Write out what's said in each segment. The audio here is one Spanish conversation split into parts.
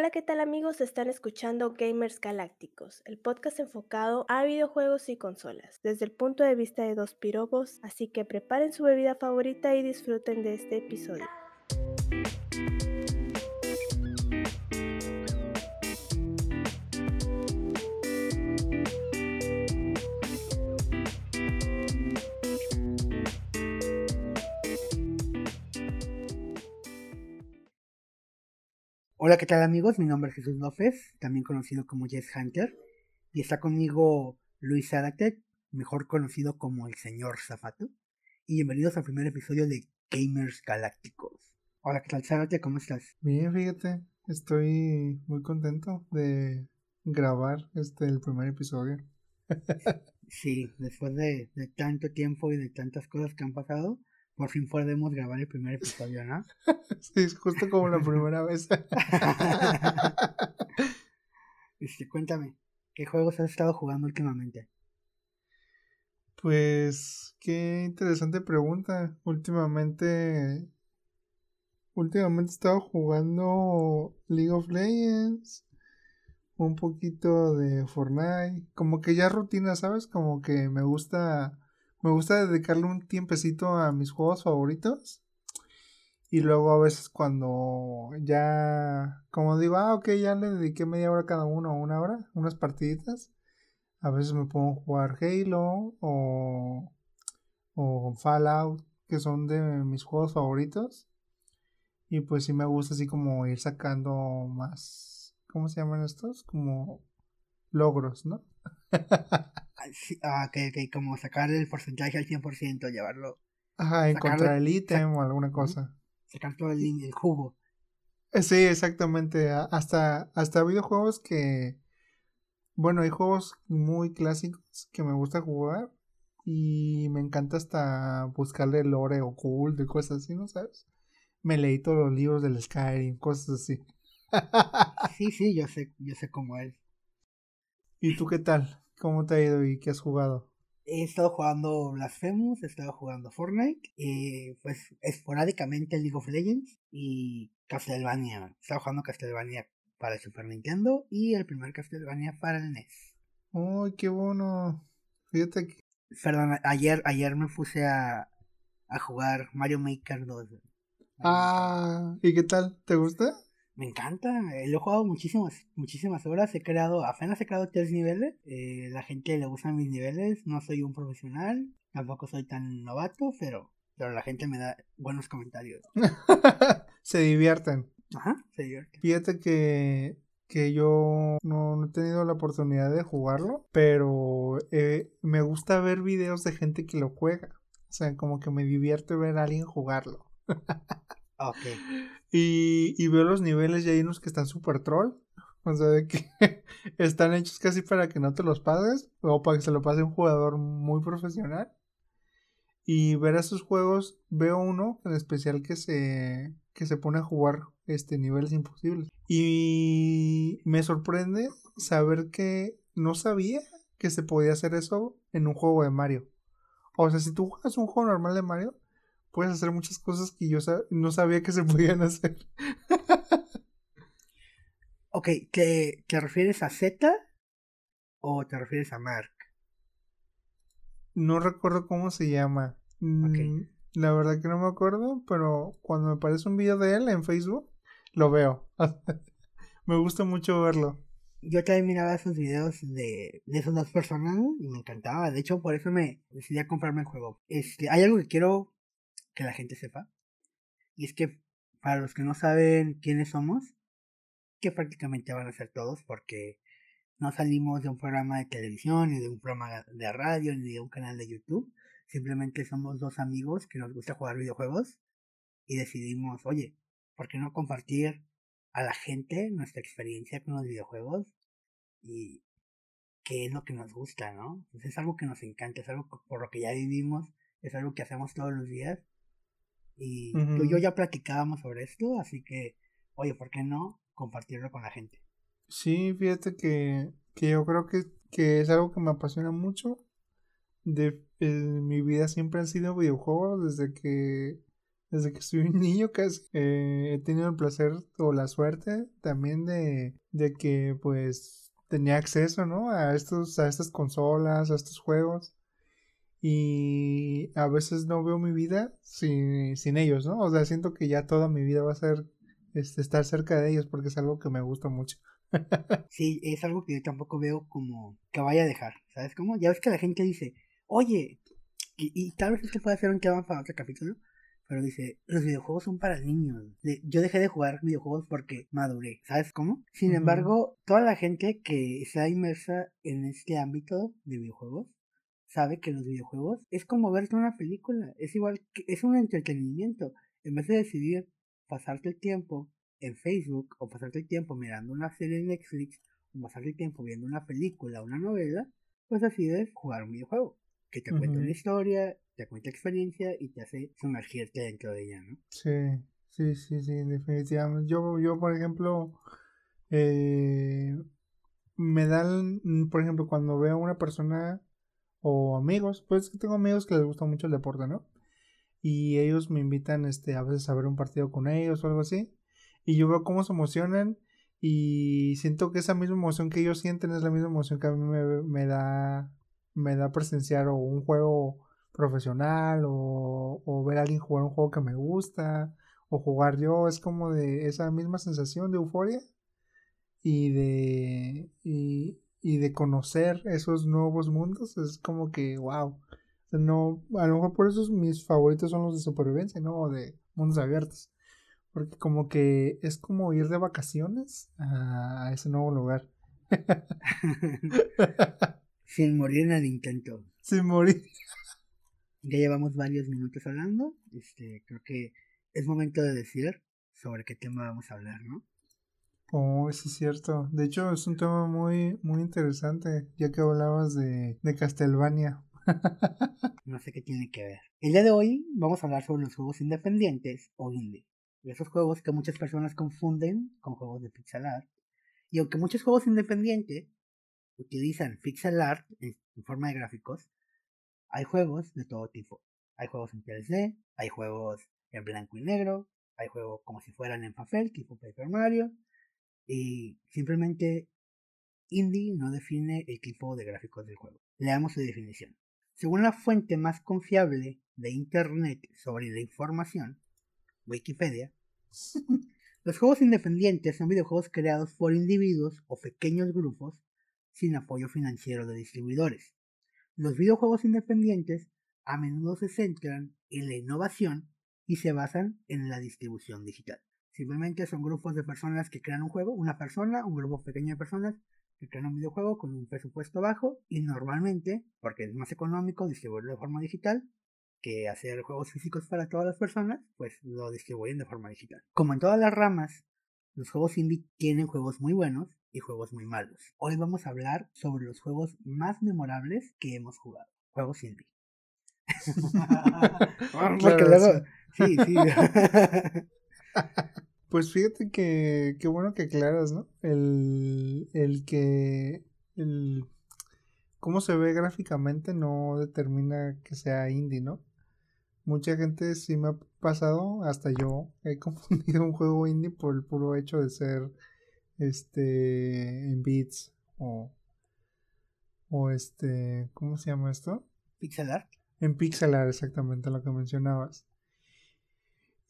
Hola, ¿qué tal amigos? Están escuchando Gamers Galácticos, el podcast enfocado a videojuegos y consolas, desde el punto de vista de dos pirobos, así que preparen su bebida favorita y disfruten de este episodio. Hola, ¿qué tal amigos? Mi nombre es Jesús López, también conocido como Jess Hunter, y está conmigo Luis Zárate, mejor conocido como el señor Zafato, y bienvenidos al primer episodio de Gamers Galácticos. Hola, ¿qué tal Zárate? ¿Cómo estás? Bien, fíjate, estoy muy contento de grabar este el primer episodio. sí, después de, de tanto tiempo y de tantas cosas que han pasado, por fin podemos grabar el primer episodio, ¿no? sí, es justo como la primera vez. este, cuéntame, ¿qué juegos has estado jugando últimamente? Pues, qué interesante pregunta. Últimamente, últimamente he estado jugando League of Legends, un poquito de Fortnite, como que ya rutina, ¿sabes? Como que me gusta me gusta dedicarle un tiempecito a mis juegos favoritos. Y luego a veces cuando ya, como digo, ah, ok, ya le dediqué media hora cada uno, una hora, unas partiditas. A veces me pongo a jugar Halo o, o Fallout, que son de mis juegos favoritos. Y pues sí me gusta así como ir sacando más, ¿cómo se llaman estos? Como logros, ¿no? ah, que, como sacar el porcentaje al 100%, llevarlo. Ajá, encontrar el ítem o alguna cosa. Sacar todo el, el jugo. Eh, sí, exactamente. Hasta, hasta videojuegos que. Bueno, hay juegos muy clásicos que me gusta jugar. Y me encanta hasta buscarle lore oculto y cosas así, ¿no sabes? Me leí todos los libros del Skyrim, cosas así. sí, sí, yo sé, yo sé cómo es. ¿Y tú qué tal? ¿Cómo te ha ido y qué has jugado? He estado jugando Blasphemous, he estado jugando Fortnite, eh, pues esporádicamente League of Legends y Castlevania. He estado jugando Castlevania para el Super Nintendo y el primer Castlevania para el NES. ¡Uy, qué bueno! Fíjate que... Perdón, ayer, ayer me puse a, a jugar Mario Maker 2. Ah, ¿y qué tal? ¿Te gusta? Me encanta, eh, lo he jugado muchísimas, muchísimas horas, he creado, apenas he creado tres niveles, eh, la gente le gustan mis niveles, no soy un profesional, tampoco soy tan novato, pero, pero la gente me da buenos comentarios. se divierten. Ajá, se divierten. Fíjate que, que yo no, he tenido la oportunidad de jugarlo, pero eh, me gusta ver videos de gente que lo juega. O sea, como que me divierte ver a alguien jugarlo. Ok. Y, veo los niveles y hay unos que están super troll. O sea, de que están hechos casi para que no te los pases o para que se lo pase un jugador muy profesional. Y ver esos juegos, veo uno en especial que se, que se pone a jugar este, niveles imposibles. Y me sorprende saber que no sabía que se podía hacer eso en un juego de Mario. O sea, si tú juegas un juego normal de Mario, puedes hacer muchas cosas que yo no sabía que se podían hacer. ok, ¿te, ¿te refieres a Z o te refieres a Mark? No recuerdo cómo se llama. Mm, la verdad que no me acuerdo, pero cuando me aparece un video de él en Facebook, lo veo. me gusta mucho verlo. Yo también miraba esos videos de, de esas dos personas y me encantaba. De hecho, por eso me decidí a comprarme el juego. Este, hay algo que quiero que la gente sepa. Y es que para los que no saben quiénes somos, que prácticamente van a ser todos porque no salimos de un programa de televisión, ni de un programa de radio, ni de un canal de YouTube. Simplemente somos dos amigos que nos gusta jugar videojuegos y decidimos, oye, ¿por qué no compartir a la gente nuestra experiencia con los videojuegos? Y qué es lo que nos gusta, ¿no? Pues es algo que nos encanta, es algo por lo que ya vivimos, es algo que hacemos todos los días y yo ya platicábamos sobre esto, así que, oye, ¿por qué no compartirlo con la gente? Sí, fíjate que, que yo creo que, que, es algo que me apasiona mucho. De, mi vida siempre han sido videojuegos desde que desde que soy un niño casi eh, he tenido el placer o la suerte también de, de que pues tenía acceso, ¿no? A estos, a estas consolas, a estos juegos. Y a veces no veo mi vida sin, sin ellos, ¿no? O sea, siento que ya toda mi vida va a ser este, estar cerca de ellos porque es algo que me gusta mucho. sí, es algo que yo tampoco veo como que vaya a dejar, ¿sabes cómo? Ya ves que la gente dice, oye, y, tal vez esto puede ser un tema para otro capítulo, pero dice, los videojuegos son para niños. Yo dejé de jugar videojuegos porque maduré, ¿sabes cómo? Sin embargo, toda la gente que está inmersa en este ámbito de videojuegos sabe que los videojuegos es como verte una película, es igual que es un entretenimiento. En vez de decidir pasarte el tiempo en Facebook o pasarte el tiempo mirando una serie en Netflix o pasarte el tiempo viendo una película o una novela, pues decides jugar un videojuego que te cuenta una historia, te cuenta experiencia y te hace sumergirte dentro de ella, ¿no? Sí, sí, sí, sí, definitivamente. Yo, yo por ejemplo, eh, me dan, por ejemplo, cuando veo a una persona o amigos, pues que tengo amigos que les gusta mucho el deporte, ¿no? Y ellos me invitan este, a veces a ver un partido con ellos o algo así. Y yo veo cómo se emocionan y siento que esa misma emoción que ellos sienten es la misma emoción que a mí me, me da me da presenciar o un juego profesional o, ver a alguien jugar un juego que me gusta o jugar yo es como de esa misma sensación de euforia y de y de conocer esos nuevos mundos es como que wow no a lo mejor por eso mis favoritos son los de supervivencia no o de mundos abiertos porque como que es como ir de vacaciones a ese nuevo lugar Sin morir en el intento. Sin morir. Ya llevamos varios minutos hablando. Este, creo que es momento de decir sobre qué tema vamos a hablar, ¿no? Oh, sí es cierto. De hecho, es un tema muy, muy interesante, ya que hablabas de, de Castlevania. no sé qué tiene que ver. El día de hoy vamos a hablar sobre los juegos independientes o indie. Esos juegos que muchas personas confunden con juegos de pixel art. Y aunque muchos juegos independientes utilizan pixel art en, forma de gráficos, hay juegos de todo tipo. Hay juegos en 3D, hay juegos en blanco y negro, hay juegos como si fueran en papel, tipo Paper Mario, y simplemente indie no define el tipo de gráficos del juego. Leamos su definición. Según la fuente más confiable de Internet sobre la información, Wikipedia, los juegos independientes son videojuegos creados por individuos o pequeños grupos sin apoyo financiero de distribuidores. Los videojuegos independientes a menudo se centran en la innovación y se basan en la distribución digital. Simplemente son grupos de personas que crean un juego, una persona, un grupo pequeño de personas que crean un videojuego con un presupuesto bajo y normalmente, porque es más económico distribuirlo de forma digital que hacer juegos físicos para todas las personas, pues lo distribuyen de forma digital. Como en todas las ramas, los juegos indie tienen juegos muy buenos y juegos muy malos. Hoy vamos a hablar sobre los juegos más memorables que hemos jugado. Juegos indie. Porque luego... Sí, sí. pues fíjate que qué bueno que aclaras, ¿no? El, el que el cómo se ve gráficamente no determina que sea indie, ¿no? Mucha gente sí me ha pasado, hasta yo he confundido un juego indie por el puro hecho de ser este en bits o o este ¿cómo se llama esto? Pixel art. En pixel art exactamente lo que mencionabas.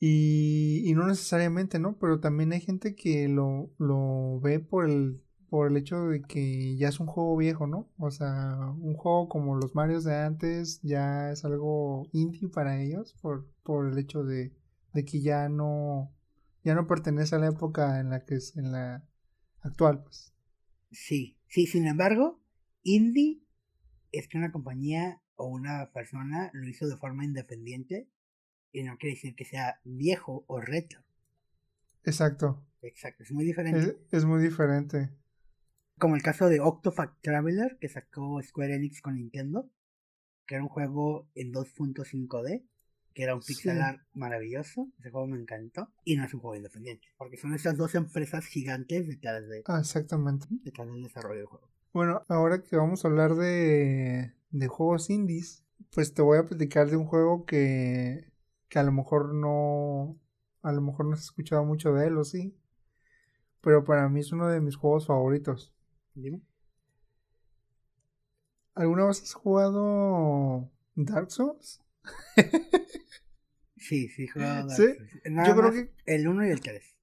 Y, no necesariamente, ¿no? Pero también hay gente que lo, lo ve por el por el hecho de que ya es un juego viejo, ¿no? O sea, un juego como los Marios de antes ya es algo indie para ellos por, por el hecho de, de que ya no ya no pertenece a la época en la que es en la actual, pues. Sí, sí, sin embargo, indie es que una compañía o una persona lo hizo de forma independiente y no quiere decir que sea viejo o retro. Exacto. Exacto, es muy diferente. Es, muy diferente. Como el caso de Octopath Traveler que sacó Square Enix con Nintendo, que era un juego en 2.5D que era un pixel art maravilloso. Ese juego me encantó. Y no es un juego independiente, porque son estas dos empresas gigantes detrás, de, ah, exactamente. detrás del desarrollo del juego. Bueno, ahora que vamos a hablar de, de juegos indies, pues te voy a platicar de un juego que, que a lo mejor no, a lo mejor no has escuchado mucho de él o sí, pero para mí es uno de mis juegos favoritos. Dime. ¿Alguna vez has jugado Dark Souls? Sí, sí, he jugado Dark ¿Sí? Souls. Nada Yo creo más que El 1 y el 3.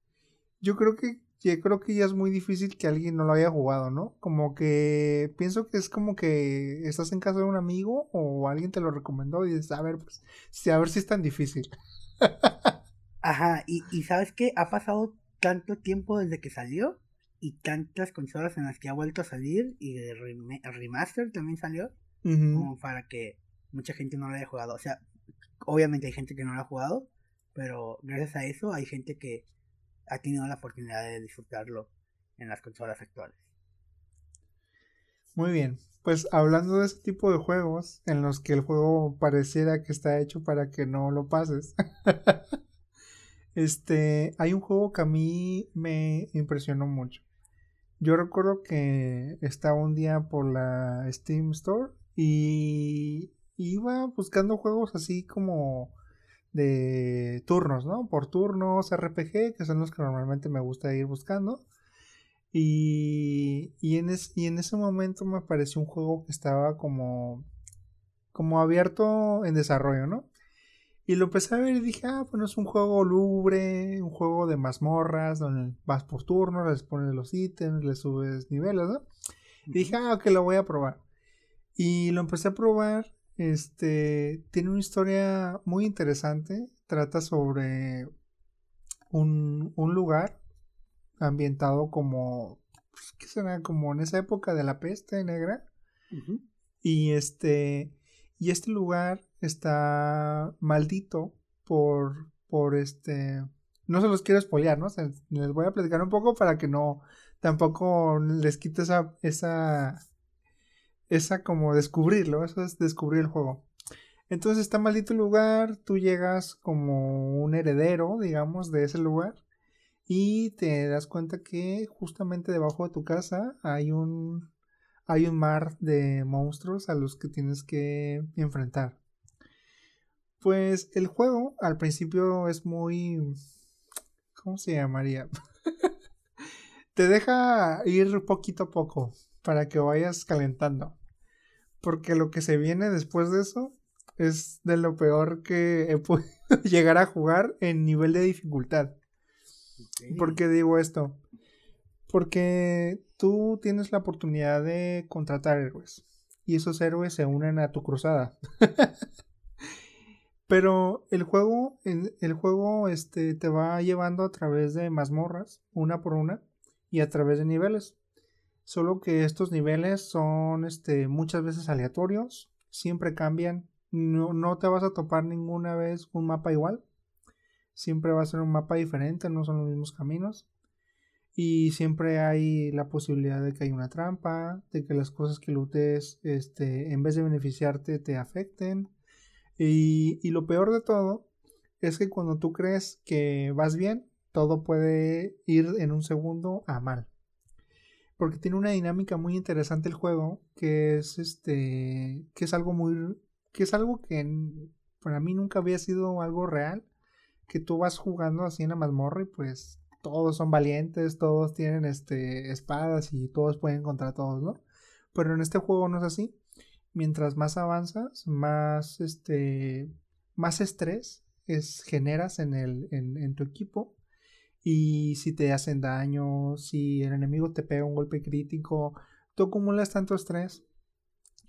yo creo que yo creo que ya es muy difícil que alguien no lo haya jugado, ¿no? Como que pienso que es como que estás en casa de un amigo o alguien te lo recomendó y dices, a ver, pues, a ver si es tan difícil. Ajá, y, y ¿sabes qué? Ha pasado tanto tiempo desde que salió y tantas consolas en las que ha vuelto a salir y de reme- remaster también salió como para que mucha gente no lo haya jugado. O sea, obviamente hay gente que no lo ha jugado, pero gracias a eso hay gente que ha tenido la oportunidad de disfrutarlo en las consolas actuales. Muy bien. Pues hablando de ese tipo de juegos en los que el juego pareciera que está hecho para que no lo pases. este, hay un juego que a mí me impresionó mucho. Yo recuerdo que estaba un día por la Steam Store y iba buscando juegos así como de turnos, ¿no? Por turnos RPG, que son los que normalmente me gusta ir buscando. Y, y, en es- y en ese momento me apareció un juego que estaba como, como abierto en desarrollo, ¿no? Y lo empecé a ver y dije, ah, bueno, es un juego lubre, un juego de mazmorras, donde vas por turnos, les pones los ítems, les subes niveles, ¿no? Y dije, ah, ok, lo voy a probar. Y lo empecé a probar. Este tiene una historia muy interesante. Trata sobre un, un lugar ambientado como. pues, ¿Qué será? Como en esa época de la peste negra. Y este. Y este lugar está maldito por. por este. No se los quiero spoilear, ¿no? O sea, les voy a platicar un poco para que no. Tampoco les quite esa. esa. Esa como descubrirlo. Eso es descubrir el juego. Entonces está maldito lugar. Tú llegas como un heredero, digamos, de ese lugar. Y te das cuenta que justamente debajo de tu casa hay un hay un mar de monstruos a los que tienes que enfrentar. Pues el juego al principio es muy... ¿Cómo se llamaría? Te deja ir poquito a poco para que vayas calentando. Porque lo que se viene después de eso es de lo peor que he podido llegar a jugar en nivel de dificultad. ¿Por qué digo esto? Porque tú tienes la oportunidad de contratar héroes y esos héroes se unen a tu cruzada. Pero el juego, el juego este, te va llevando a través de mazmorras, una por una, y a través de niveles. Solo que estos niveles son este, muchas veces aleatorios, siempre cambian. No, no te vas a topar ninguna vez un mapa igual. Siempre va a ser un mapa diferente, no son los mismos caminos. Y siempre hay la posibilidad de que hay una trampa, de que las cosas que lootes, este, en vez de beneficiarte, te afecten. Y, y lo peor de todo es que cuando tú crees que vas bien, todo puede ir en un segundo a mal. Porque tiene una dinámica muy interesante el juego, que es este, que es algo muy, que es algo que para mí nunca había sido algo real, que tú vas jugando así en la mazmorra y pues todos son valientes, todos tienen este espadas y todos pueden contra todos, ¿no? Pero en este juego no es así. Mientras más avanzas, más este más estrés es, generas en, el, en, en tu equipo. Y si te hacen daño, si el enemigo te pega un golpe crítico, tú acumulas tanto estrés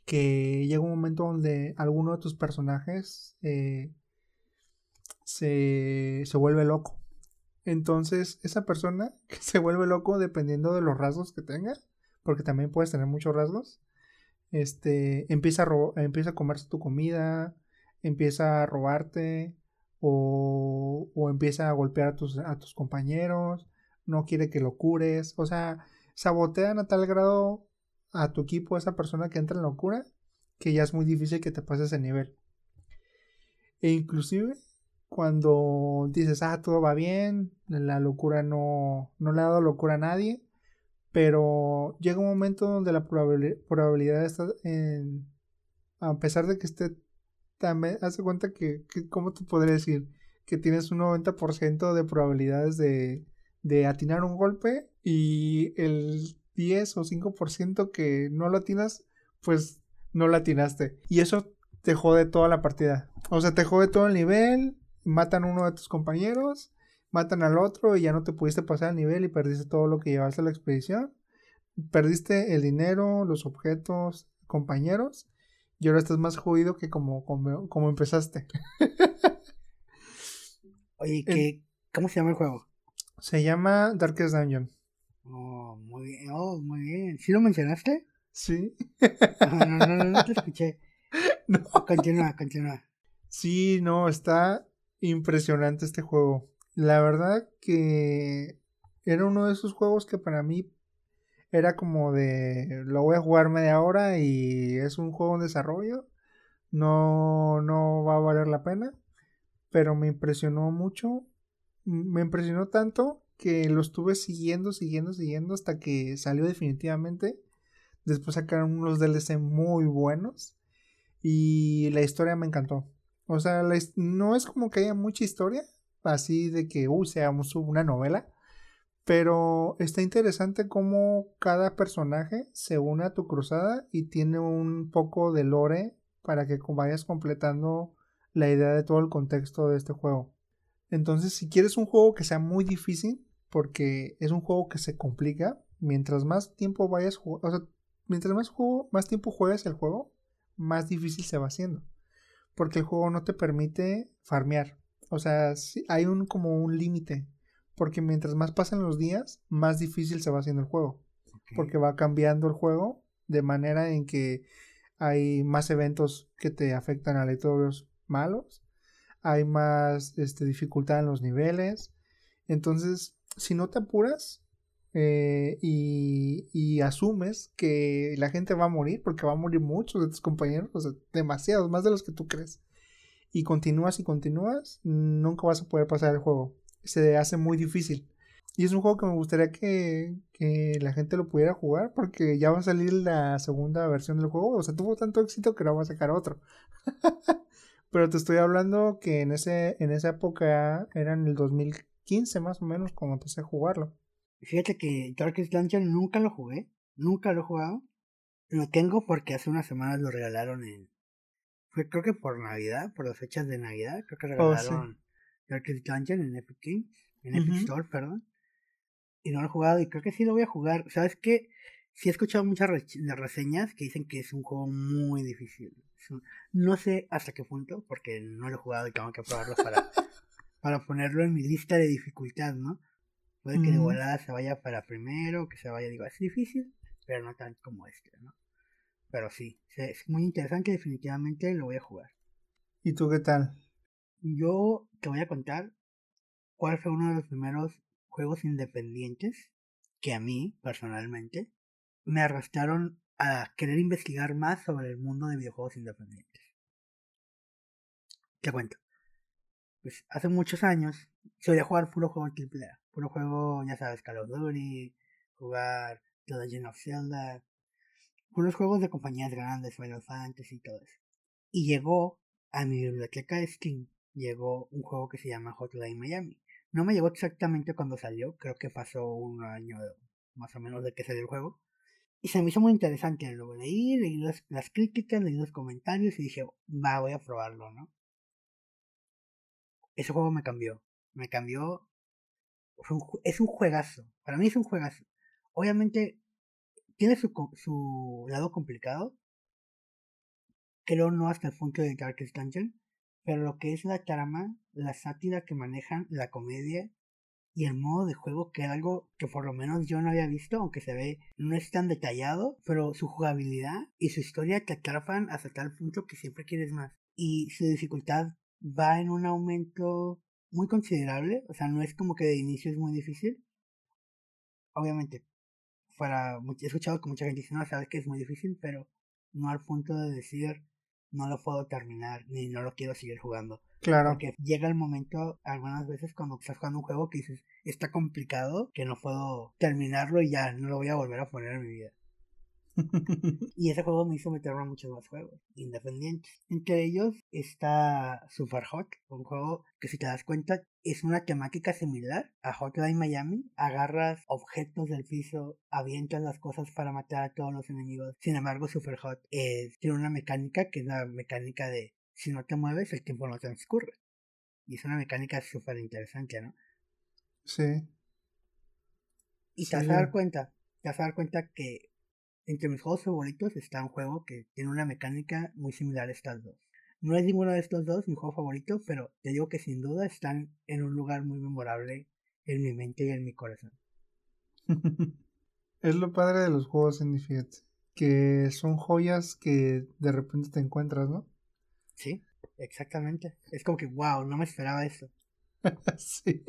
que llega un momento donde alguno de tus personajes eh, se, se vuelve loco. Entonces, esa persona que se vuelve loco dependiendo de los rasgos que tenga, porque también puedes tener muchos rasgos, este, empieza a, empieza a comerse tu comida, empieza a robarte o, o empieza a golpear a tus, a tus compañeros, no quiere que lo cures, o sea, sabotean a tal grado a tu equipo, a esa persona que entra en locura, que ya es muy difícil que te pases ese nivel. E inclusive cuando dices, ah, todo va bien, la locura no, no le ha dado locura a nadie, pero llega un momento donde la probabili- probabilidad está en, a pesar de que esté también, hace cuenta que, que, ¿cómo te podría decir? Que tienes un 90% de probabilidades de, de atinar un golpe y el 10 o 5% que no lo atinas, pues no lo atinaste. Y eso te jode toda la partida. O sea, te jode todo el nivel, matan a uno de tus compañeros, matan al otro y ya no te pudiste pasar el nivel y perdiste todo lo que llevaste a la expedición. Perdiste el dinero, los objetos, compañeros y ahora estás más jodido que como, como, empezaste. Oye, ¿qué, ¿cómo se llama el juego? Se llama Darkest Dungeon. Oh, muy bien, oh, muy bien. ¿Sí lo mencionaste? Sí. no, no, no, no te escuché. No. Continúa, continúa. Sí, no, está impresionante este juego. La verdad que era uno de esos juegos que para mí era como de lo voy a jugar media hora y es un juego en desarrollo. No, no va a valer la pena. Pero me impresionó mucho. Me impresionó tanto que lo estuve siguiendo, siguiendo, siguiendo hasta que salió definitivamente. Después sacaron unos DLC muy buenos. Y la historia me encantó. O sea, no es como que haya mucha historia. Así de que, uh, seamos una novela. Pero está interesante cómo cada personaje se une a tu cruzada y tiene un poco de lore para que vayas completando la idea de todo el contexto de este juego. Entonces, si quieres un juego que sea muy difícil, porque es un juego que se complica, mientras más tiempo vayas jugando, o sea, mientras más, tiempo juegas el juego, más difícil se va haciendo. Porque el juego no te permite farmear. O sea, hay un como un límite. Porque mientras más pasan los días, más difícil se va haciendo el juego. Porque va cambiando el juego de manera en que hay más eventos que te afectan a aleatorios malos. Hay más este, dificultad en los niveles. Entonces, si no te apuras, eh, y, asumes que la gente va a morir, porque va a morir muchos de tus compañeros, o sea, demasiados, más de los que tú crees, y continúas y continúas, nunca vas a poder pasar el juego. Se hace muy difícil. Y es un juego que me gustaría que, que la gente lo pudiera jugar, porque ya va a salir la segunda versión del juego. O sea, tuvo tanto éxito que ahora va a sacar otro. Pero te estoy hablando que en, ese, en esa época era en el 2015 más o menos cuando empecé a jugarlo. Fíjate que Darkest Dungeon nunca lo jugué, nunca lo he jugado. Lo tengo porque hace unas semanas lo regalaron en. Fue creo que por Navidad, por las fechas de Navidad, creo que oh, regalaron Darkest Dungeon en Epic Games, en Epic Store, perdón. Y no lo he jugado y creo que sí lo voy a jugar. ¿Sabes qué? Sí he escuchado muchas reseñas que dicen que es un juego muy difícil. No sé hasta qué punto, porque no lo he jugado y tengo que probarlo para, para ponerlo en mi lista de dificultad, ¿no? Puede que de volada se vaya para primero, que se vaya, digo, es difícil, pero no tanto como este, ¿no? Pero sí, es muy interesante, definitivamente lo voy a jugar. ¿Y tú qué tal? Yo te voy a contar cuál fue uno de los primeros juegos independientes que a mí, personalmente, me arrastraron a querer investigar más sobre el mundo de videojuegos independientes. Te cuento. Pues hace muchos años solía jugar puro juego AAA. Puro juego, ya sabes, Call of Duty, jugar The Legend of Zelda. Puros juegos de compañías grandes, Final Fantasy y todo eso. Y llegó a mi biblioteca de Steam, llegó un juego que se llama Hotline Miami. No me llegó exactamente cuando salió, creo que pasó un año más o menos de que salió el juego. Y se me hizo muy interesante, lo leí, leí las, críticas, leí los comentarios y dije, va, voy a probarlo, ¿no? ese juego me cambió. Me cambió. Es un, juegazo. Para mí es un juegazo. Obviamente tiene su, su lado complicado. Creo no hasta el punto de Darkest Dungeon. Pero lo que es la trama, la sátira que manejan, la comedia y el modo de juego, que es algo que por lo menos yo no había visto, aunque se ve, no es tan detallado, pero su jugabilidad y su historia te atrapan hasta tal punto que siempre quieres más. Y su dificultad va en un aumento muy considerable, o sea, no es como que de inicio es muy difícil. Obviamente, para he escuchado que mucha gente dice, no, sabes que es muy difícil, pero no al punto de decir, no lo puedo terminar, ni no lo quiero seguir jugando. Claro. Porque llega el momento, algunas veces, cuando estás jugando un juego que dices, está complicado, que no puedo terminarlo y ya no lo voy a volver a poner en mi vida. y ese juego me hizo meterme a muchos más juegos independientes. Entre ellos está Super Hot, un juego que si te das cuenta es una temática similar a Hotline Miami. Agarras objetos del piso, avientas las cosas para matar a todos los enemigos. Sin embargo, Super Hot tiene una mecánica que es la mecánica de si no te mueves el tiempo no transcurre. Y es una mecánica súper interesante, ¿no? Sí. Y te vas a dar cuenta, te vas a dar cuenta que entre mis juegos favoritos está un juego que tiene una mecánica muy similar a estas dos. No es ninguno de estos dos mi juego favorito, pero te digo que sin duda están en un lugar muy memorable en mi mente y en mi corazón. es lo padre de los juegos indie, fíjate, que son joyas que de repente te encuentras, ¿no? Sí, exactamente. Es como que, wow, no me esperaba eso. sí.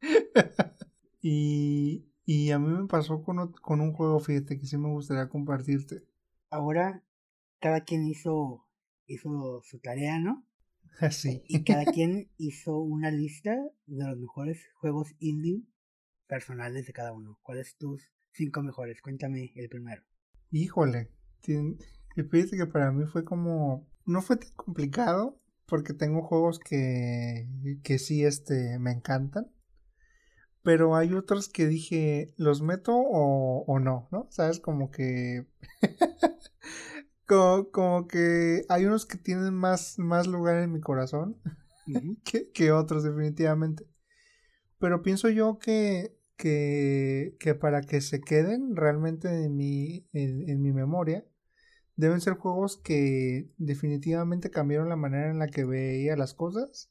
y, y a mí me pasó con, con un juego, fíjate, que sí me gustaría compartirte. Ahora, cada quien hizo, hizo su tarea, ¿no? Sí. Y cada quien hizo una lista de los mejores juegos indie personales de cada uno. ¿Cuáles tus cinco mejores? Cuéntame el primero. Híjole, y fíjate que para mí fue como, no fue tan complicado, porque tengo juegos que, que sí, este, me encantan. Pero hay otros que dije, ¿los meto o, o no? ¿No? ¿Sabes? Como que... como, que hay unos que tienen más, más lugar en mi corazón que, que, otros, definitivamente. Pero pienso yo que, que, que para que se queden realmente en mi, en, en mi memoria, deben ser juegos que definitivamente cambiaron la manera en la que veía las cosas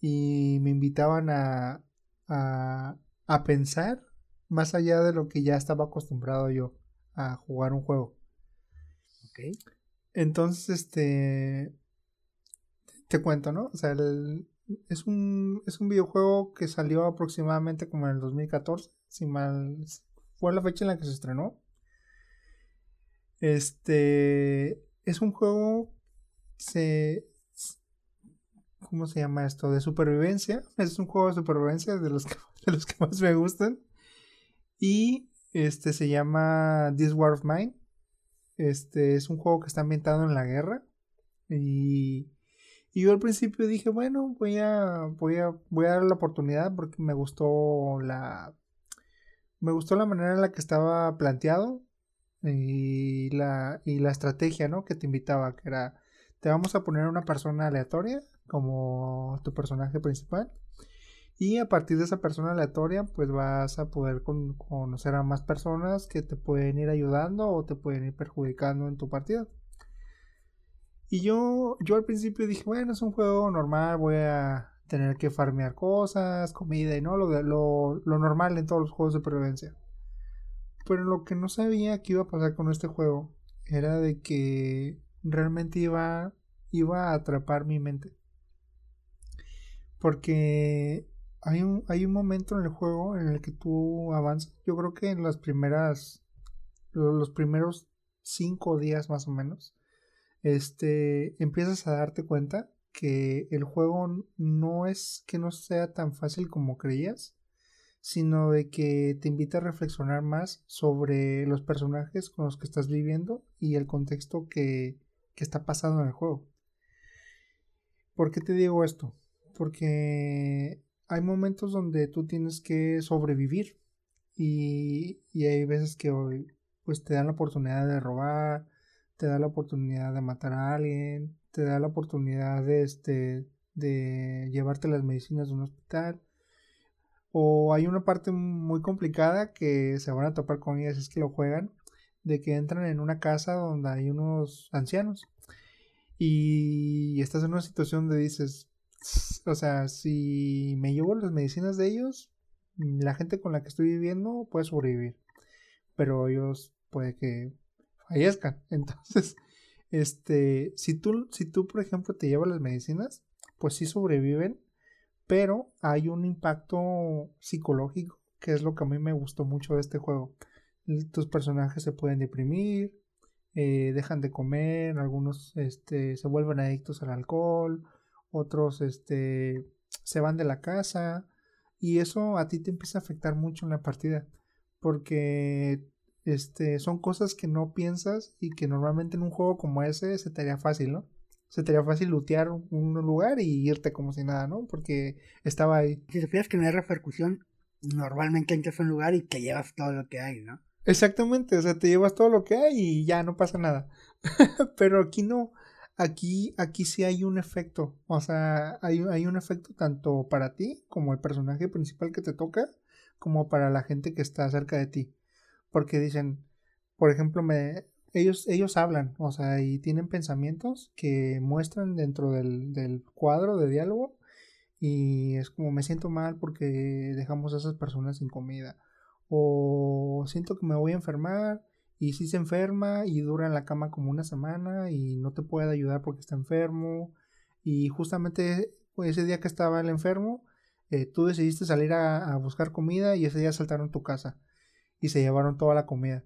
y me invitaban a, a, pensar más allá de lo que ya estaba acostumbrado yo a jugar un juego. Ok. Entonces, este. Te cuento, ¿no? O sea, es, un, es un videojuego que salió aproximadamente como en el 2014, si mal. Fue la fecha en la que se estrenó. Este. Es un juego. Se, ¿Cómo se llama esto? De supervivencia. Es un juego de supervivencia de los que, de los que más me gustan. Y este se llama This War of Mine. Este es un juego que está ambientado en la guerra. Y, y yo al principio dije, bueno, voy a, voy a, voy a dar la oportunidad porque me gustó la, me gustó la manera en la que estaba planteado y la, y la estrategia, ¿no? Que te invitaba, que era, te vamos a poner una persona aleatoria como tu personaje principal. Y a partir de esa persona aleatoria, pues vas a poder conocer a más personas que te pueden ir ayudando o te pueden ir perjudicando en tu partida. Y yo, yo al principio dije, bueno, es un juego normal, voy a tener que farmear cosas, comida y no, lo, lo, lo normal en todos los juegos de supervivencia. Pero lo que no sabía que iba a pasar con este juego era de que realmente iba, iba a atrapar mi mente. Porque hay un, hay un momento en el juego en el que tú avanzas. Yo creo que en las primeras. Los primeros cinco días más o menos. Este. Empiezas a darte cuenta que el juego no es que no sea tan fácil como creías. Sino de que te invita a reflexionar más sobre los personajes con los que estás viviendo y el contexto que, que está pasando en el juego. ¿Por qué te digo esto? Porque hay momentos donde tú tienes que sobrevivir y, hay veces que pues te dan la oportunidad de robar, te da la oportunidad de matar a alguien, te da la oportunidad de este de llevarte las medicinas de un hospital. O hay una parte muy complicada que se van a topar con ellas es que lo juegan, de que entran en una casa donde hay unos ancianos y estás en una situación donde dices, o sea, si me llevo las medicinas de ellos, la gente con la que estoy viviendo puede sobrevivir. Pero ellos puede que fallezcan. Entonces, este, si tú, si tú, por ejemplo, te llevas las medicinas, pues sí sobreviven, pero hay un impacto psicológico, que es lo que a mí me gustó mucho de este juego. Tus personajes se pueden deprimir, eh, dejan de comer, algunos este, se vuelven adictos al alcohol, otros este, se van de la casa y eso a ti te empieza a afectar mucho en la partida porque este, son cosas que no piensas y que normalmente en un juego como ese se te haría fácil, ¿no? Se te haría fácil lootear un lugar y irte como si nada, ¿no? Porque estaba ahí. Si supieras que no hay repercusión, normalmente entras a un lugar y te llevas todo lo que hay, ¿no? Exactamente, o sea, te llevas todo lo que hay y ya no pasa nada. Pero aquí no, aquí, aquí sí hay un efecto, o sea, hay, hay un efecto tanto para ti como el personaje principal que te toca, como para la gente que está cerca de ti. Porque dicen, por ejemplo, me, ellos, ellos hablan, o sea, y tienen pensamientos que muestran dentro del, del cuadro de diálogo y es como me siento mal porque dejamos a esas personas sin comida o siento que me voy a enfermar y si se enferma y dura en la cama como una semana y no te puede ayudar porque está enfermo. Y justamente pues, ese día que estaba el enfermo eh, tú decidiste salir a, buscar comida y ese día saltaron tu casa y se llevaron toda la comida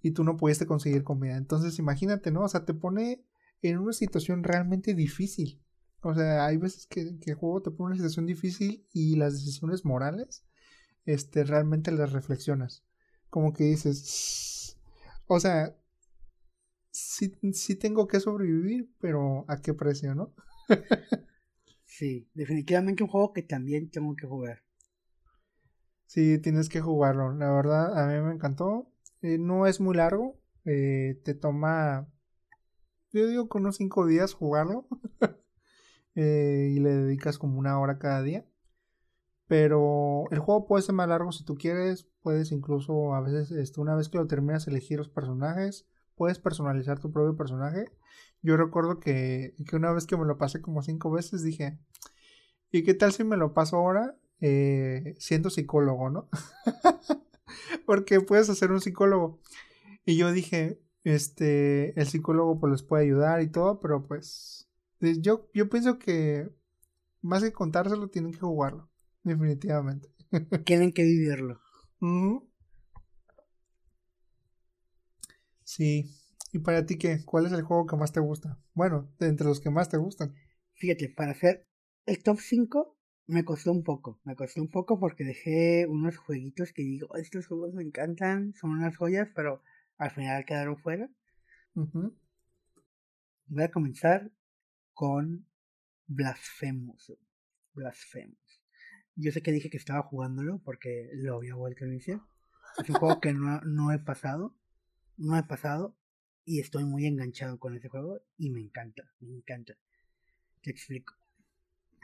y tú no pudiste conseguir comida. Entonces imagínate no o sea te pone en una situación realmente difícil. O sea hay veces que, que el juego te pone en una situación difícil y las decisiones morales este, realmente las reflexionas. Como que dices, o sea, sí, sí tengo que sobrevivir, pero ¿a qué precio, no? sí, definitivamente un juego que también tengo que jugar. Sí, tienes que jugarlo. La verdad, a mí me encantó. Eh, no es muy largo. Eh, te toma, yo digo, con unos 5 días jugarlo. Eh, y le dedicas como una hora cada día. Pero el juego puede ser más largo si tú quieres. Puedes incluso a veces, este, una vez que lo terminas, elegir los personajes. Puedes personalizar tu propio personaje. Yo recuerdo que, que una vez que me lo pasé como cinco veces dije, ¿y qué tal si me lo paso ahora eh, siendo psicólogo, no? Porque puedes hacer un psicólogo. Y yo dije, este, el psicólogo pues les puede ayudar y todo, pero pues yo, yo pienso que más que contárselo tienen que jugarlo. Definitivamente. Tienen que vivirlo. Sí. ¿Y para ti qué? ¿Cuál es el juego que más te gusta? Bueno, de entre los que más te gustan. Fíjate, para hacer el top 5 me costó un poco. Me costó un poco porque dejé unos jueguitos que digo, estos juegos me encantan, son unas joyas, pero al final quedaron fuera. Voy a comenzar con Blasphemous. Blasphemous. Yo sé que dije que estaba jugándolo porque lo había vuelto a iniciar. Es un juego que no, no he pasado. No he pasado. Y estoy muy enganchado con ese juego. Y me encanta. Me encanta. Te explico.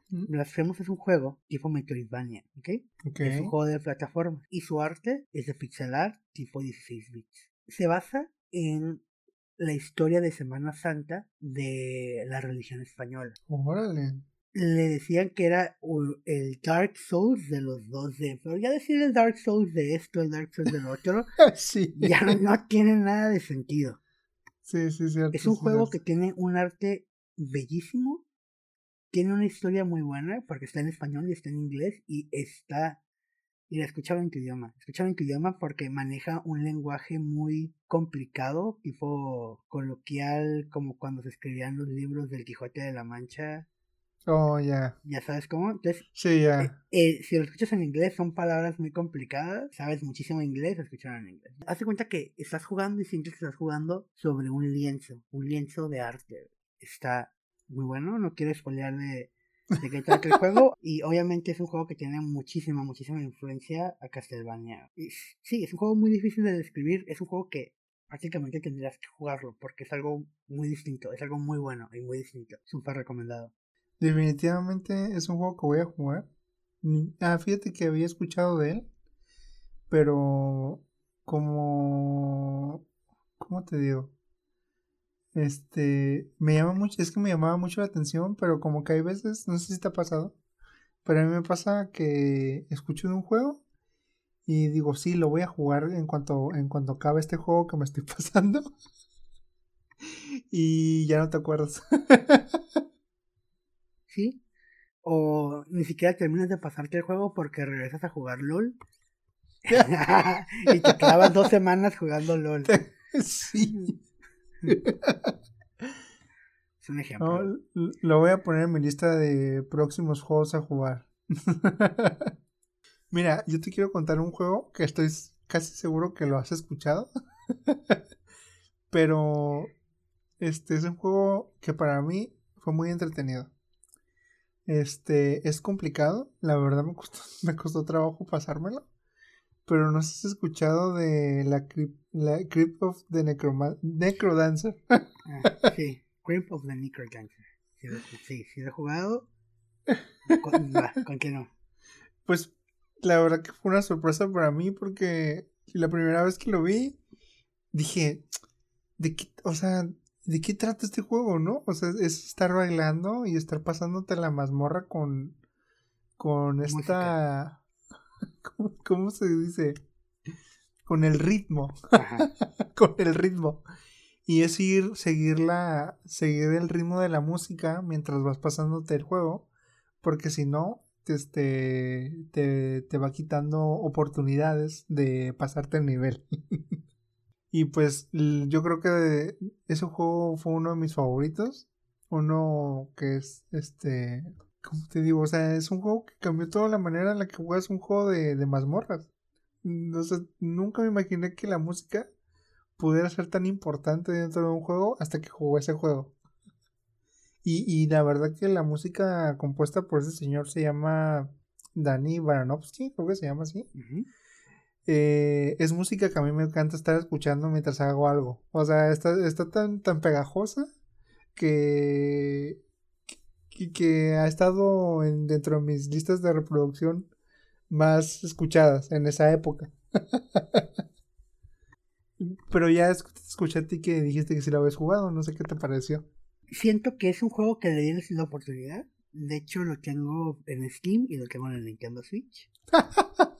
Blasphemous es un juego tipo Metroidvania, ¿ok? Es un juego de plataforma. Y su arte es de pixel art tipo 16 bits. Se basa en la historia de Semana Santa de la religión española. Órale le decían que era el Dark Souls de los dos d pero ya decir el Dark Souls de esto, el Dark Souls del otro, ya no, tiene nada de sentido. Sí, sí, cierto. Es un juego que tiene un arte bellísimo, tiene una historia muy buena, porque está en español y está en inglés, y está... Y la escuchaba en tu idioma. Escuchaba en tu idioma porque maneja un lenguaje muy complicado, tipo coloquial, como cuando se escribían los libros del Quijote de la Mancha Oh, ya. Ya sabes cómo. Entonces, sí, ya. Eh, eh, si lo escuchas en inglés, son palabras muy complicadas. Sabes muchísimo inglés, escucharlo en inglés. Hazte cuenta que estás jugando y sientes que estás jugando sobre un lienzo, un lienzo de arte. Está muy bueno, no quiero spoilear de, de qué trata el juego. Y obviamente es un juego que tiene muchísima, muchísima influencia a Castlevania. Y, sí, es un juego muy difícil de describir. Es un juego que prácticamente tendrías que jugarlo porque es algo muy distinto, es algo muy bueno y muy distinto. Súper recomendado. Definitivamente es un juego que voy a jugar. Ah, fíjate que había escuchado de él, pero como... ¿Cómo te digo? Este, me llama mucho, es que me llamaba mucho la atención, pero como que hay veces, no sé si te ha pasado, pero a mí me pasa que escucho de un juego y digo, sí, lo voy a jugar en cuanto, en cuanto acabe este juego que me estoy pasando. y ya no te acuerdas. ¿sí? O ni siquiera terminas de pasarte el juego porque regresas a jugar LOL. y te clavas dos semanas jugando LOL. Sí. es un ejemplo. lo voy a poner en mi lista de próximos juegos a jugar. Mira, yo te quiero contar un juego que estoy casi seguro que lo has escuchado. Pero este es un juego que para mí fue muy entretenido. Este es complicado, la verdad me costó, me costó trabajo pasármelo. Pero no sé si has escuchado de la Crypt, la Crypt of the Necrodancer. Ah, sí, Crypt of the Necrodancer. Sí, sí, sí lo he jugado. ¿Con qué no? Pues la verdad que fue una sorpresa para mí porque la primera vez que lo vi dije, ¿de qué, o sea, ¿de qué trata este juego, no? O sea, es estar bailando y estar pasándote la mazmorra con, con esta, ¿cómo, se dice? Con el ritmo, con el ritmo. Y es ir, seguir la, seguir el ritmo de la música mientras vas pasándote el juego, porque si no, este, te, te va quitando oportunidades de pasarte el nivel. Y pues yo creo que ese juego fue uno de mis favoritos. Uno que es este. ¿Cómo te digo? O sea, es un juego que cambió toda la manera en la que juegas un juego de, de mazmorras. Sea, nunca me imaginé que la música pudiera ser tan importante dentro de un juego hasta que jugué ese juego. Y, y la verdad que la música compuesta por ese señor se llama Dani Baranovsky, creo que se llama así. Eh, es música que a mí me encanta estar escuchando mientras hago algo. O sea, está, está tan, tan pegajosa que, que, que ha estado en, dentro de mis listas de reproducción más escuchadas en esa época. Pero ya escuché a ti que dijiste que si lo habías jugado, no sé qué te pareció. Siento que es un juego que le dieron la oportunidad. De hecho, lo tengo en Steam y lo tengo en el Nintendo Switch.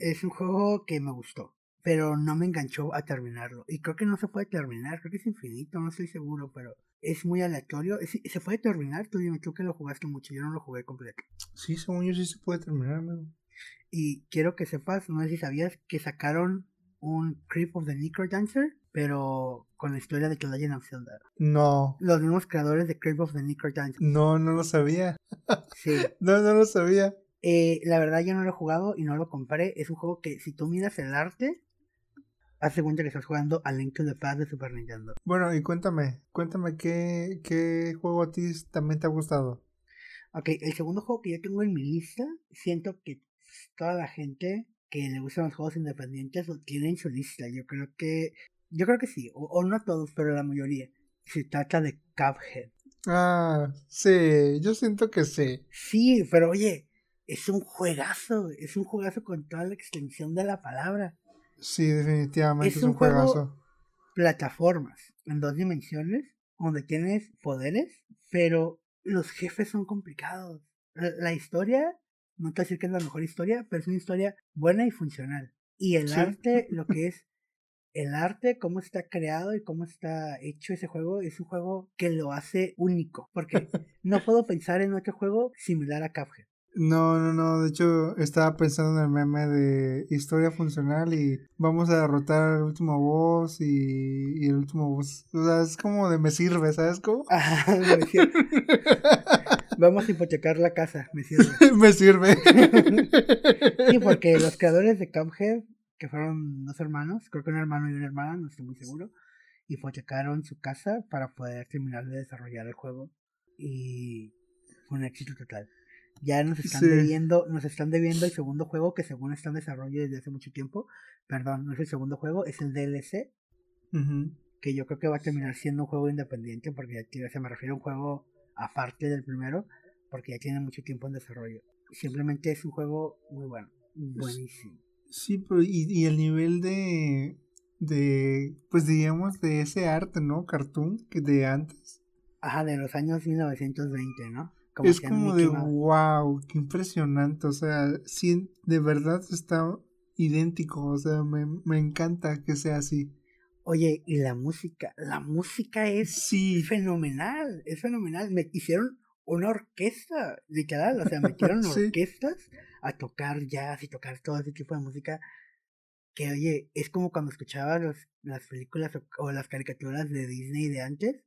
es un juego que me gustó, pero no me enganchó a terminarlo. Y creo que no se puede terminar, creo que es infinito, no estoy seguro, pero es muy aleatorio. ¿Se puede terminar? Tú dime, tú que lo jugaste mucho, yo no lo jugué completo. Sí, según yo sí se puede terminar, Y quiero que sepas, no sé si sabías que sacaron un Creep of the Necrodancer, pero con la historia de The Legend of Zelda. No. Los mismos creadores de Creep of the Necrodancer. No, no lo sabía. sí. No, no lo sabía. Eh, la verdad yo no lo he jugado y no lo compré. Es un juego que si tú miras el arte, hace cuenta que estás jugando a Link to the Past de Super Nintendo. Bueno, y cuéntame, cuéntame qué, qué juego a ti también te ha gustado. Ok, el segundo juego que yo tengo en mi lista, siento que toda la gente que le gustan los juegos independientes lo tiene en su lista. Yo creo que, yo creo que sí, o, o no todos, pero la mayoría. Se trata de Cuphead. Ah, sí, yo siento que sí. Sí, pero oye, es un juegazo, es un juegazo con toda la extensión de la palabra. Sí, definitivamente es, un, juegazo. plataformas en dos dimensiones, donde tienes poderes, pero los jefes son complicados. La, historia, no te voy a decir que es la mejor historia, pero es una historia buena y funcional. Y el arte, lo que es el arte, cómo está creado y cómo está hecho ese juego, es un juego que lo hace único. Porque no puedo pensar en otro juego similar a Cuphead. No, no, no. De hecho, estaba pensando en el meme de historia funcional y vamos a derrotar al último boss y, el último boss. O sea, es como de me sirve, ¿sabes cómo? me sirve. vamos a hipotecar la casa, me sirve. me sirve. sí, porque los creadores de Cuphead, que fueron dos hermanos, creo que un hermano y una hermana, no estoy muy seguro, hipotecaron su casa para poder terminar de desarrollar el juego. Y fue un éxito total. Ya nos están debiendo, nos están debiendo el segundo juego que según está en desarrollo desde hace mucho tiempo. Perdón, no es el segundo juego, es el DLC. Que yo creo que va a terminar siendo un juego independiente, porque ya se me refiere a un juego aparte del primero, porque ya tiene mucho tiempo en desarrollo. Simplemente es un juego muy bueno, buenísimo. Sí, pero y, y el nivel de, de, pues digamos, de ese arte, ¿no? Cartoon que de antes. Ajá, de los años 1920, ¿no? Es como de wow, qué impresionante. O sea, sí, de verdad está idéntico. O sea, me, me encanta que sea así. Oye, y la música, la música es sí. fenomenal, es fenomenal. Me hicieron una orquesta, literal, o sea, metieron orquestas a tocar jazz y tocar todo ese tipo de música. Que oye, es como cuando escuchaba los, las películas o las caricaturas de Disney de antes.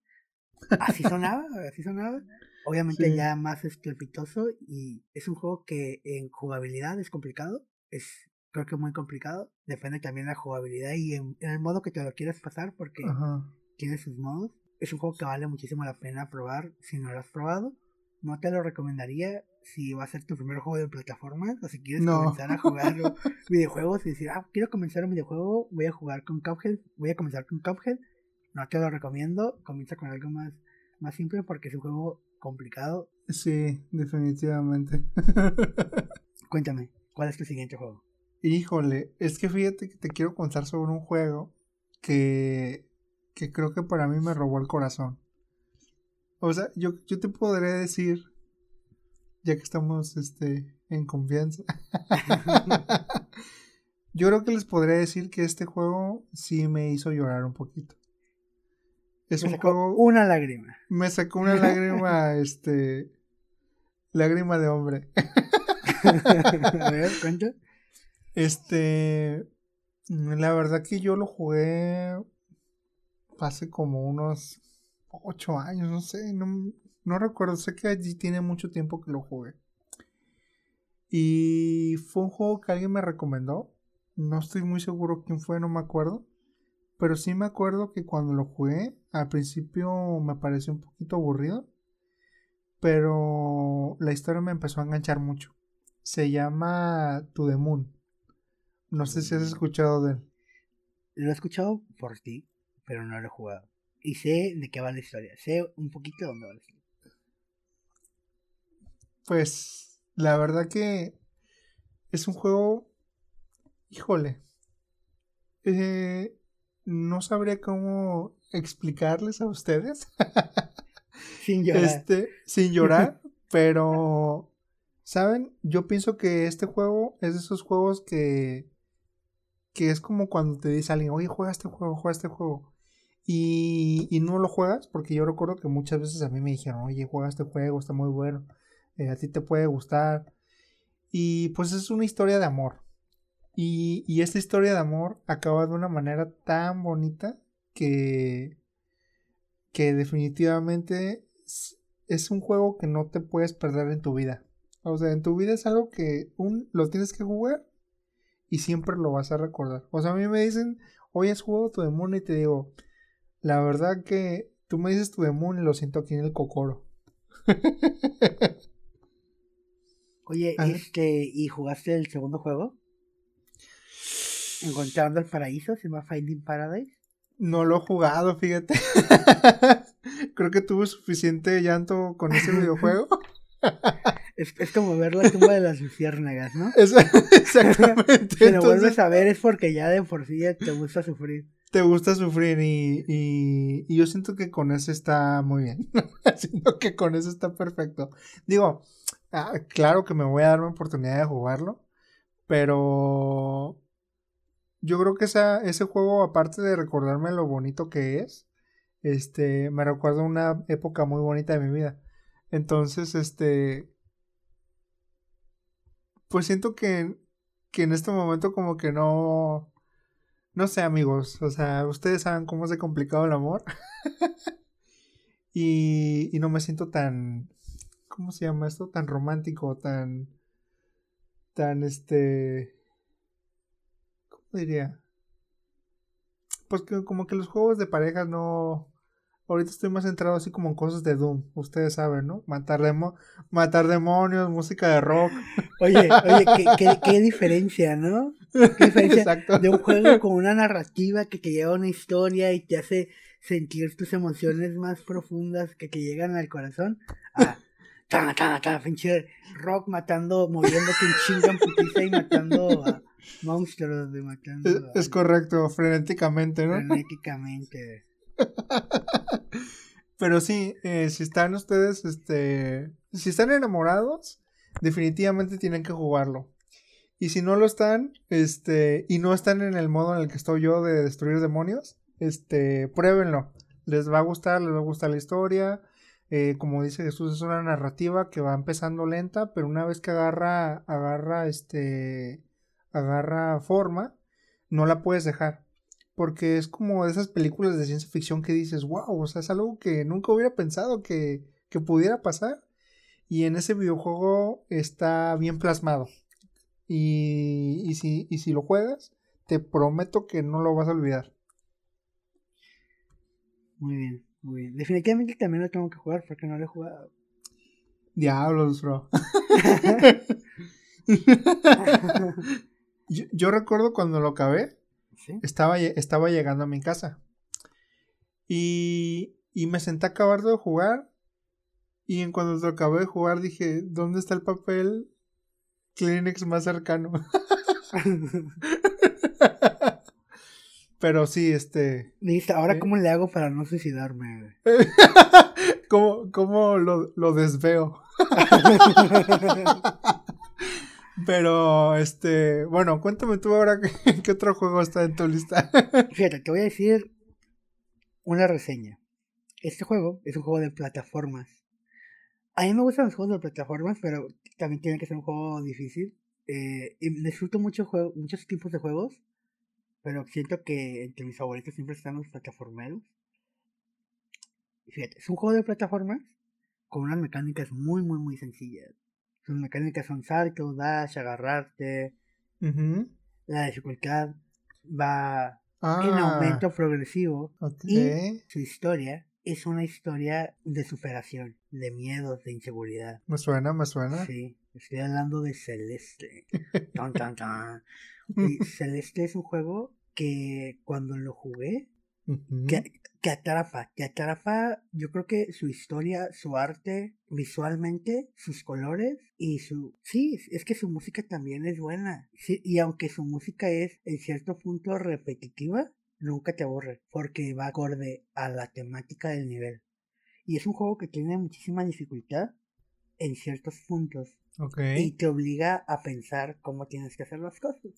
Así sonaba, así sonaba. Obviamente ya más estrepitoso y es un juego que en jugabilidad es complicado. Es creo que muy complicado. Depende también de la jugabilidad y en, en el modo que te lo quieras pasar, porque Ajá. tiene sus modos. Es un juego que vale muchísimo la pena probar si no lo has probado. No te lo recomendaría si va a ser tu primer juego de plataformas o si quieres No. comenzar a jugar videojuegos y decir, ah, quiero comenzar un videojuego, voy a jugar con Cuphead, voy a comenzar con Cuphead. No te lo recomiendo, comienza con algo más, más simple porque es un juego complicado. Sí, definitivamente. Cuéntame, ¿cuál es tu siguiente juego? Híjole, es que fíjate que te quiero contar sobre un juego que, que creo que para mí me robó el corazón. O sea, yo, yo te podré decir, ya que estamos este, en confianza, yo creo que les podré decir que este juego sí me hizo llorar un poquito. Es Me un sacó juego, una lágrima. me sacó una lágrima, este, lágrima de hombre. a ver, cuenta. Este, la verdad que yo lo jugué hace como unos ocho años, no sé, no, no recuerdo, sé que allí tiene mucho tiempo que lo jugué. Y fue un juego que alguien me recomendó, no estoy muy seguro quién fue, no me acuerdo, pero sí me acuerdo que cuando lo jugué, al principio me pareció un poquito aburrido, pero la historia me empezó a enganchar mucho. Se llama To the Moon. No sé si has escuchado de él. Lo he escuchado por ti, pero no lo he jugado. Y sé de qué va la historia. Sé un poquito de dónde va la historia. Pues la verdad que es un juego, híjole, eh, no sabría cómo explicarles a ustedes, Sin llorar. este, sin llorar, pero, ¿saben? Yo pienso que este juego es de esos juegos que, que es como cuando te dice alguien, oye, juega este juego, juega este juego. Y, y no lo juegas, porque yo recuerdo que muchas veces a mí me dijeron, oye, juega este juego, está muy bueno, eh, a ti te puede gustar. Y pues es una historia de amor. Y, y esta historia de amor acaba de una manera tan bonita que, que definitivamente es, es un juego que no te puedes perder en tu vida. O sea, en tu vida es algo que un, lo tienes que jugar y siempre lo vas a recordar. O sea, a mí me dicen, hoy has jugado tu demonio y te digo, la verdad que tú me dices tu demonio y lo siento aquí en el cocoro. Oye, este, ¿y jugaste el segundo juego? Encontrando el paraíso, se llama Finding Paradise. No lo he jugado, fíjate. Creo que tuve suficiente llanto con ese videojuego. Es, es como ver la tumba de las luciérnagas, ¿no? Exactamente. Si lo vuelves a ver es porque ya de por sí te gusta sufrir. te gusta sufrir y, y, y yo siento que con eso está muy bien. siento que con eso está perfecto. Digo, ah, claro que me voy a dar una oportunidad de jugarlo, pero yo creo que esa, ese juego, aparte de recordarme lo bonito que es, este, me recuerda una época muy bonita de mi vida. Entonces, este, pues siento que, que en este momento como que no, no sé amigos, o sea, ustedes saben cómo es de complicado el amor. y, y no me siento tan, ¿cómo se llama esto? Tan romántico, tan, tan este, ¿cómo diría? Pues que como que los juegos de parejas no... Ahorita estoy más centrado así como en cosas de Doom, ustedes saben, ¿no? Matar, demo matar demonios, música de rock. Oye, oye, qué, qué, qué diferencia, ¿no? Qué diferencia Exacto. de un juego con una narrativa que te lleva a una historia y te hace sentir tus emociones más profundas que te llegan al corazón. A ta, ta, ta, pinche rock matando, moviéndote en chinga en putiza y matando a monstruos, de matando Es, a- es correcto, frenéticamente, ¿no? frenéticamente. Pero sí, eh, si están ustedes, este, si están enamorados, definitivamente tienen que jugarlo. Y si no lo están, este, y no están en el modo en el que estoy yo de destruir demonios, este, pruébenlo. Les va a gustar, les va a gustar la historia. Eh, como dice Jesús, es una narrativa que va empezando lenta, pero una vez que agarra, agarra, este, agarra forma, no la puedes dejar. Porque es como de esas películas de ciencia ficción que dices, wow, o sea, es algo que nunca hubiera pensado que, que pudiera pasar. Y en ese videojuego está bien plasmado. Y, y, si, y si lo juegas, te prometo que no lo vas a olvidar. Muy bien, muy bien. Definitivamente también lo tengo que jugar porque no lo he jugado. Diablos, bro. yo, yo, recuerdo cuando lo acabé, ¿Sí? estaba, estaba llegando a mi casa. Y, y me senté a acabar de jugar. Y en cuando lo acabé de jugar dije, ¿dónde está el papel Kleenex más cercano? Pero sí, este. Dijiste, ¿ahora ¿Eh? cómo le hago para no suicidarme? ¿Cómo, cómo lo, lo desveo? Pero, este. Bueno, cuéntame tú ahora qué, otro juego está en tu lista. Fíjate, te voy a decir una reseña. Este juego es un juego de plataformas. A mí me gustan los juegos de plataformas, pero también tiene que ser un juego difícil. Eh, y disfruto mucho muchos tipos de juegos, pero siento que entre mis favoritos siempre están los plataformeros. Fíjate, es un juego de plataformas con unas mecánicas muy, muy, muy sencillas. Sus mecánicas son salto, dash, agarrarte. uh -huh. La dificultad va ah, en aumento progresivo. Okay. Y su historia es una historia de superación, de miedos, de inseguridad. Me suena, me suena. Sí, estoy hablando de Celeste. tan, tan, tan. Celeste es un juego que cuando lo jugué, uh -huh. que, que atrapa, que atrapa, yo creo que su historia, su arte, visualmente, sus colores y su... Sí, es que su música también es buena. Sí, y aunque su música es en cierto punto repetitiva, nunca te aburre, porque va acorde a la temática del nivel. Y es un juego que tiene muchísima dificultad en ciertos puntos. Okay. Y te obliga a pensar cómo tienes que hacer las cosas.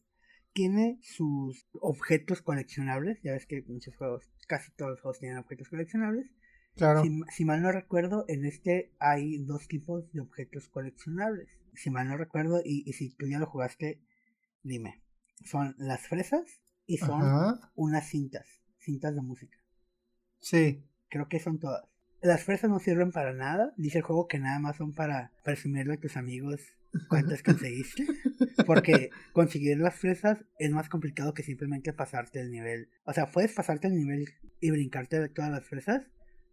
Tiene sus objetos coleccionables. Ya ves que muchos juegos, casi todos los juegos tienen objetos coleccionables. Claro. Si, si, mal no recuerdo, en este hay dos tipos de objetos coleccionables. Si mal no recuerdo, y, y si tú ya lo jugaste, dime. Son las fresas y son Ajá. unas cintas, cintas de música. Sí. Creo que son todas. Las fresas no sirven para nada. Dice el juego que nada más son para presumirle a tus amigos cuántas conseguiste. Porque conseguir las fresas es más complicado que simplemente pasarte el nivel. O sea, puedes pasarte el nivel y brincarte de todas las fresas.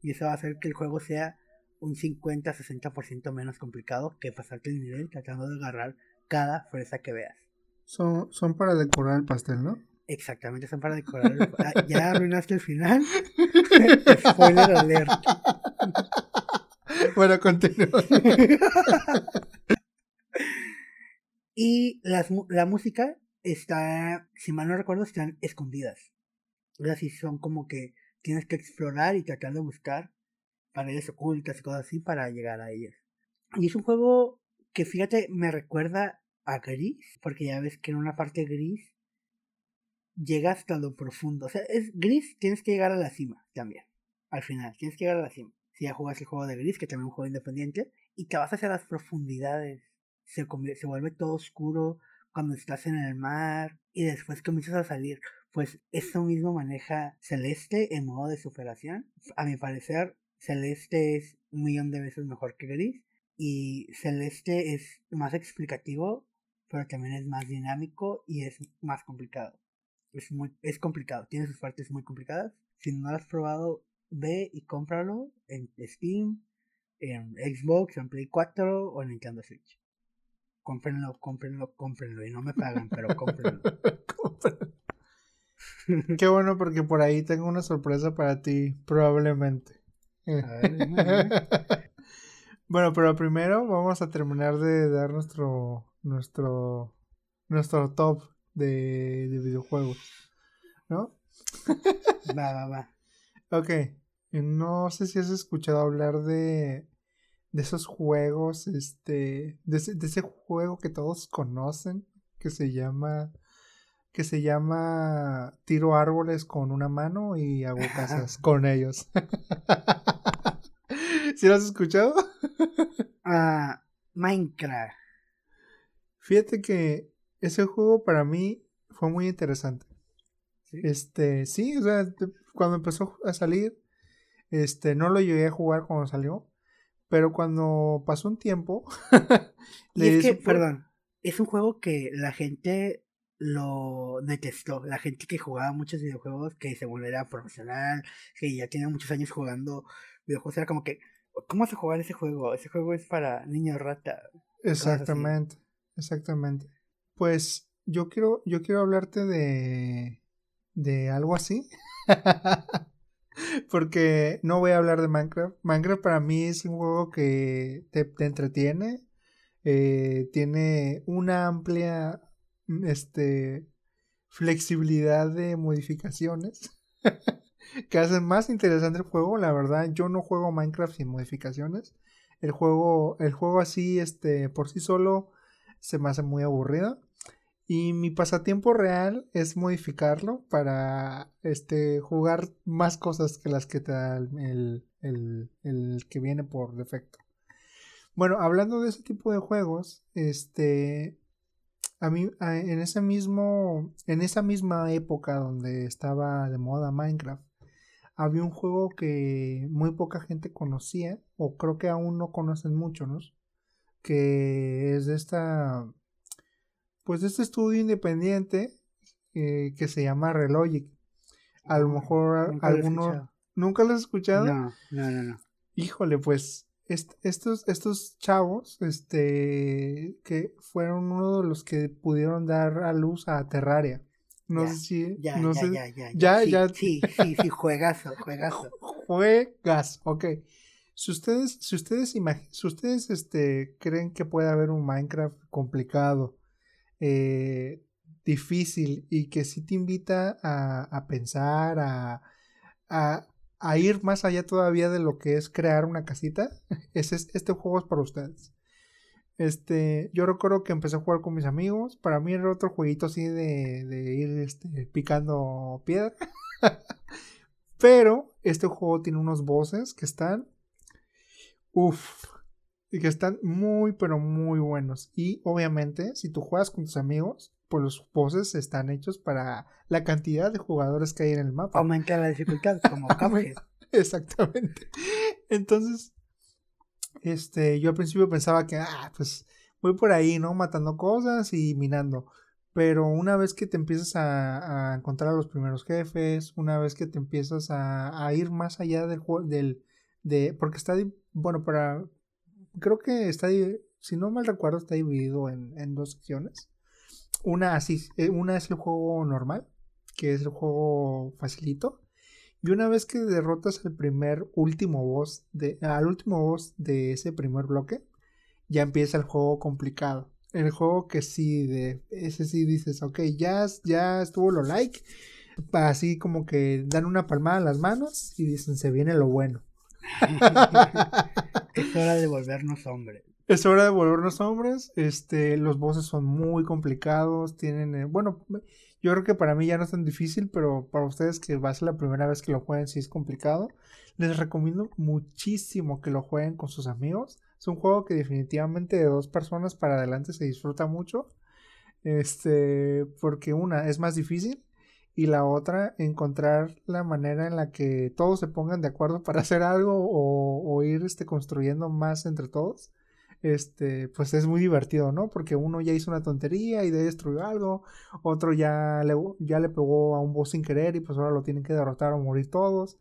Y eso va a hacer que el juego sea un 50-60% menos complicado que pasarte el nivel tratando de agarrar cada fresa que veas. Son, son para decorar el pastel, ¿no? Exactamente, son para decorar. El... ya arruinaste el final. Spoiler alert. Bueno, continúa. y las, la música está, si mal no recuerdo, están escondidas. Sea, si son como que tienes que explorar y tratar de buscar paredes ocultas y cosas así para llegar a ellas. Y es un juego que, fíjate, me recuerda a Gris, porque ya ves que en una parte gris llega hasta lo profundo. O sea, es gris, tienes que llegar a la cima también. Al final, tienes que llegar a la cima. Si ya jugas el juego de gris, que también es un juego independiente, y te vas hacia las profundidades. Se, se vuelve todo oscuro cuando estás en el mar y después comienzas a salir. Pues esto mismo maneja Celeste en modo de superación. A mi parecer, Celeste es un millón de veces mejor que Gris. Y Celeste es más explicativo, pero también es más dinámico y es más complicado. Es, muy, es complicado, tiene sus partes muy complicadas. Si no lo has probado, ve y cómpralo en Steam, en Xbox, en Play 4 o en Nintendo Switch. Cómprenlo, cómprenlo, cómprenlo. Y no me pagan, pero cómprenlo. Qué bueno porque por ahí tengo una sorpresa para ti, probablemente. Ver, bueno, pero primero vamos a terminar de dar nuestro nuestro nuestro top de, de videojuegos, ¿no? va, va, va. Ok, no sé si has escuchado hablar de de esos juegos, este, de ese, de ese juego que todos conocen, que se llama que se llama tiro árboles con una mano y hago casas con ellos. ¿Sí lo has escuchado? Uh, Minecraft. Fíjate que ese juego para mí fue muy interesante. ¿Sí? Este, sí, o sea, cuando empezó a salir, este, no lo llegué a jugar cuando salió, pero cuando pasó un tiempo, y es que, por... perdón, es un juego que la gente lo detestó. La gente que jugaba muchos videojuegos, que según era profesional, que ya tiene muchos años jugando videojuegos, era como que, ¿cómo vas a jugar ese juego? Ese juego es para niños rata. Exactamente, exactamente. Pues yo quiero, yo quiero hablarte de, de algo así. Porque no voy a hablar de Minecraft. Minecraft para mí es un juego que te, entretiene. Eh, tiene una amplia este, flexibilidad de modificaciones que hacen más interesante el juego. La verdad, yo no juego Minecraft sin modificaciones. El juego, el juego así, este, por sí solo, se me hace muy aburrido. Y mi pasatiempo real es modificarlo para este, jugar más cosas que las que te da el, el, que viene por defecto. Bueno, hablando de ese tipo de juegos, este, a mí, en ese mismo, en esa misma época donde estaba de moda Minecraft, había un juego que muy poca gente conocía, o creo que aún no conocen mucho, ¿no? Que es de esta pues este estudio independiente eh, que se llama Relogic. A lo mejor nunca alguno... ¿Nunca lo has escuchado? No, no, no, no. Híjole, pues estos, estos chavos, este, que fueron uno de los que pudieron dar a luz a Terraria. No sé si. Ya, no ya, sé, ya, ya, ya, sí, ya. Sí, sí, sí, juegazo, juegazo. Juegas, ok. Si ustedes, si ustedes, si ustedes este, creen que puede haber un Minecraft complicado eh, difícil y que sí te invita a, pensar, a, a, ir más allá todavía de lo que es crear una casita, es, este juego es para ustedes. Este, yo recuerdo que empecé a jugar con mis amigos. Para mí era otro jueguito así de, de ir este, picando piedra. Pero este juego tiene unos voces que están. Uff, y que están muy, pero muy buenos. Y obviamente, si tú juegas con tus amigos, pues los poses están hechos para la cantidad de jugadores que hay en el mapa. Aumenta la dificultad, como. Exactamente. Entonces, este, yo al principio pensaba que, ah, pues voy por ahí, ¿no? Matando cosas y minando. Pero una vez que te empiezas a, encontrar a los primeros jefes, una vez que te empiezas a, a ir más allá del juego, del, de, porque está, bueno, para, creo que está, si no mal recuerdo, está dividido en, dos secciones. Una así, eh, una es el juego normal, que es el juego facilito. Y una vez que derrotas al primer último boss de, al último boss de ese primer bloque, ya empieza el juego complicado. El juego que sí, de ese sí dices, ok, ya, ya estuvo lo like. Así como que dan una palmada en las manos y dicen, se viene lo bueno. es hora de volvernos hombres. Es hora de volvernos hombres. Este, los bosses son muy complicados. Tienen, eh, bueno, yo creo que para mí ya no es tan difícil, pero para ustedes que va a ser la primera vez que lo jueguen, si es complicado. Les recomiendo muchísimo que lo jueguen con sus amigos. Es un juego que definitivamente de dos personas para adelante se disfruta mucho. Este, porque una es más difícil y la otra encontrar la manera en la que todos se pongan de acuerdo para hacer algo o, ir este, construyendo más entre todos este, pues es muy divertido, ¿no? Porque uno ya hizo una tontería y destruyó algo, otro ya le, ya le pegó a un boss sin querer y pues ahora lo tienen que derrotar o morir todos.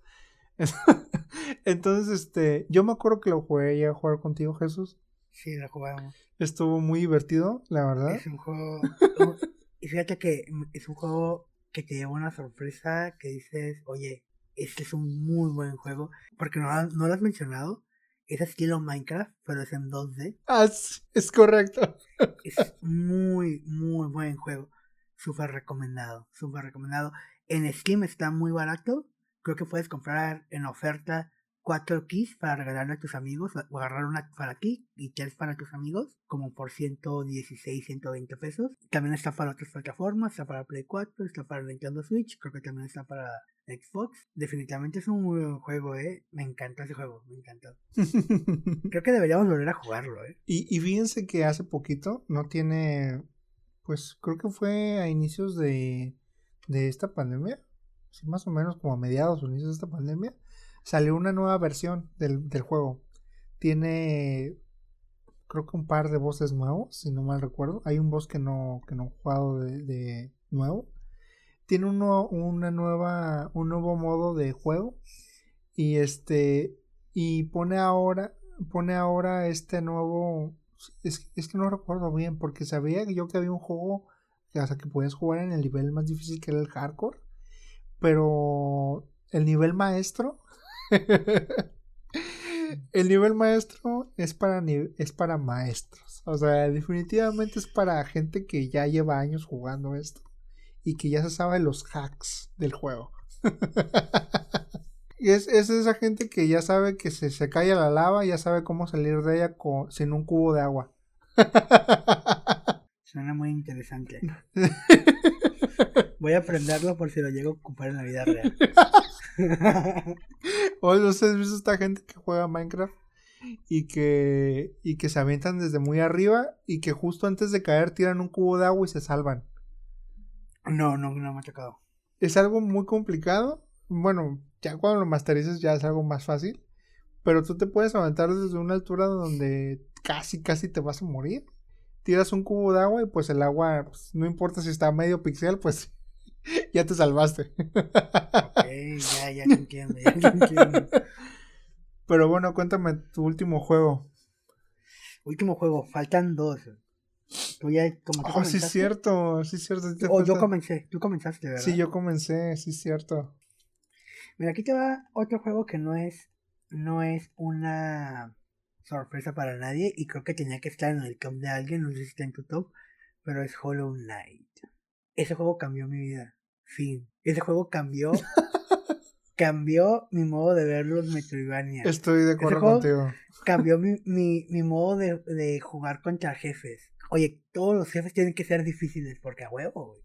Entonces, este, yo me acuerdo que lo jugué ya a jugar contigo, Jesús. Sí, lo jugamos. Estuvo muy divertido, la verdad. Es un juego. y fíjate que es un juego que te lleva una sorpresa que dices, oye, este es un muy buen juego. Porque no, no lo has mencionado. Es estilo Minecraft, pero es en 2D. Ah, es correcto. es muy, muy buen juego. Súper recomendado, súper recomendado. En Steam está muy barato. Creo que puedes comprar en oferta cuatro keys para regalarle a tus amigos o agarrar una para ti y tres para tus amigos como por 116 120 pesos. También está para otras plataformas está para Play 4 está para Nintendo Switch creo que también está para Xbox. Definitivamente es un buen juego eh. Me encanta ese juego me encantó. Creo que deberíamos volver a jugarlo eh. Y, y fíjense que hace poquito no tiene pues creo que fue a inicios de de esta pandemia sí, más o menos como a mediados o inicios de esta pandemia salió una nueva versión del, juego. Tiene creo que un par de voces nuevos, si no mal recuerdo. Hay un boss que no, que no he jugado de, nuevo. Tiene uno, una nueva, un nuevo modo de juego. Y este, y pone ahora, pone ahora este nuevo, es, es que no recuerdo bien, porque sabía yo que había un juego, sea, que podías jugar en el nivel más difícil que era el hardcore. Pero el nivel maestro el nivel maestro es para, es para maestros. O sea, definitivamente es para gente que ya lleva años jugando esto y que ya se sabe los hacks del juego. y es, esa gente que ya sabe que se, se cae la lava, ya sabe cómo salir de ella con, sin un cubo de agua. Suena muy interesante. Voy a aprenderlo por si lo llego a ocupar en la vida real. Oye, ¿no has visto esta gente que juega Minecraft? Y que, y que se avientan desde muy arriba y que justo antes de caer tiran un cubo de agua y se salvan. No, no, no me ha tocado. Es algo muy complicado. Bueno, ya cuando lo masterices ya es algo más fácil. Pero tú te puedes aventar desde una altura donde casi, casi te vas a morir. Tiras un cubo de agua y pues el agua, pues, no importa si está medio pixel, pues ya te salvaste. ok, ya, ya entiendo, ya entiendo. Pero bueno, cuéntame tu último juego. Último juego, faltan dos. Tú ya Oh, sí, es cierto, sí, es cierto. oh, yo comencé, tú comenzaste, ¿verdad? Sí, yo comencé, sí, es cierto. Mira, aquí te va otro juego que no es, no es una sorpresa para nadie y creo que tenía que estar en el camp de alguien, no sé si está en tu top, pero es Hollow Knight. Ese juego cambió mi vida. Fin. Ese juego cambió. cambió mi modo de ver los Metroidvania. Estoy de acuerdo contigo. Cambió mi, mi, mi modo de, de, jugar contra jefes. Oye, todos los jefes tienen que ser difíciles porque a huevo, güey.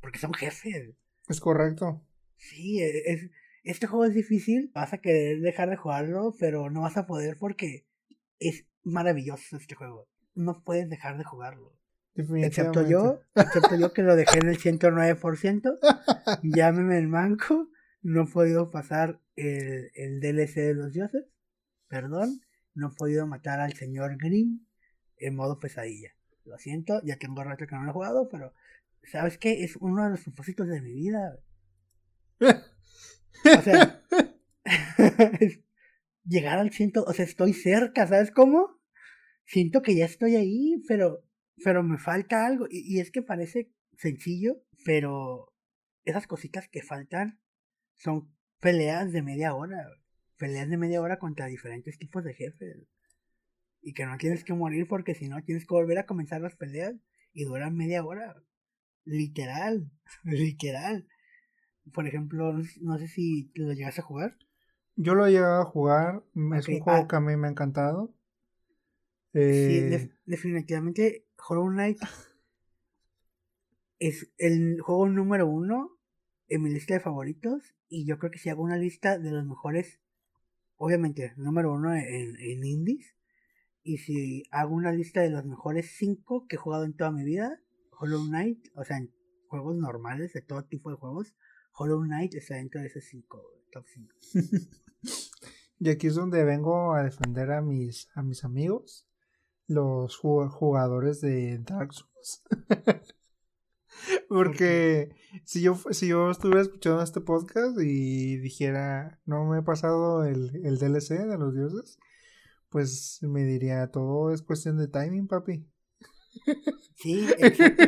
Porque son jefes. Es correcto. Sí, e, es, este juego es difícil. Vas a querer dejar de jugarlo, pero no vas a poder porque es maravilloso este juego. No puedes dejar de jugarlo. Excepto yo, excepto yo que lo dejé en el 109%. Llámeme el manco. No he podido pasar el, el DLC de los dioses. Perdón. No he podido matar al señor Grimm en modo pesadilla. Lo siento, ya tengo rato que no lo he jugado, pero ¿sabes qué? Es uno de los propósitos de mi vida. O sea, llegar al ciento, o sea, estoy cerca, ¿sabes cómo? Siento que ya estoy ahí, pero pero me falta algo. Y, es que parece sencillo, pero esas cositas que faltan son peleas de media hora. Peleas de media hora contra diferentes tipos de jefes. Y que no tienes que morir porque si no tienes que volver a comenzar las peleas y duran media hora. Literal, literal. Por ejemplo, no sé si lo llegas a jugar. Yo lo he llegado a jugar. Es un juego ah. que a mí me ha encantado. Sí, eh, definitivamente Hollow Knight es el juego número uno en mi lista de favoritos. Y yo creo que si hago una lista de los mejores, obviamente, número uno en, en indies. Y si hago una lista de los mejores cinco que he jugado en toda mi vida, Hollow Knight, o sea, en juegos normales, de todo tipo de juegos, Hollow Knight está dentro de esos cinco, top 5. y aquí es donde vengo a defender a mis, a mis amigos los jugadores de Dark Souls. Porque si yo, si yo estuviera escuchando este podcast y dijera, no me he pasado el, el DLC de los dioses, pues me diría, todo es cuestión de timing, papi. Sí,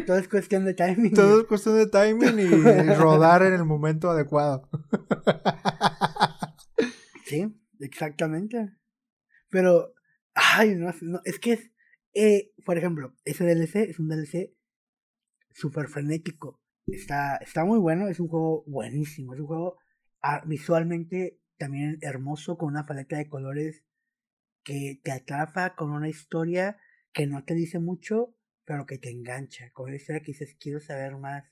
todo es cuestión de timing. Todo es cuestión de timing y rodar en el momento adecuado. Sí, exactamente. Pero Ay, no, es que es, eh, por ejemplo, ese DLC es un DLC súper frenético. Está, está muy bueno, es un juego buenísimo, es un juego ah, visualmente también hermoso, con una paleta de colores que te atrapa, con una historia que no te dice mucho, pero que te engancha, con una historia que dices, quiero saber más,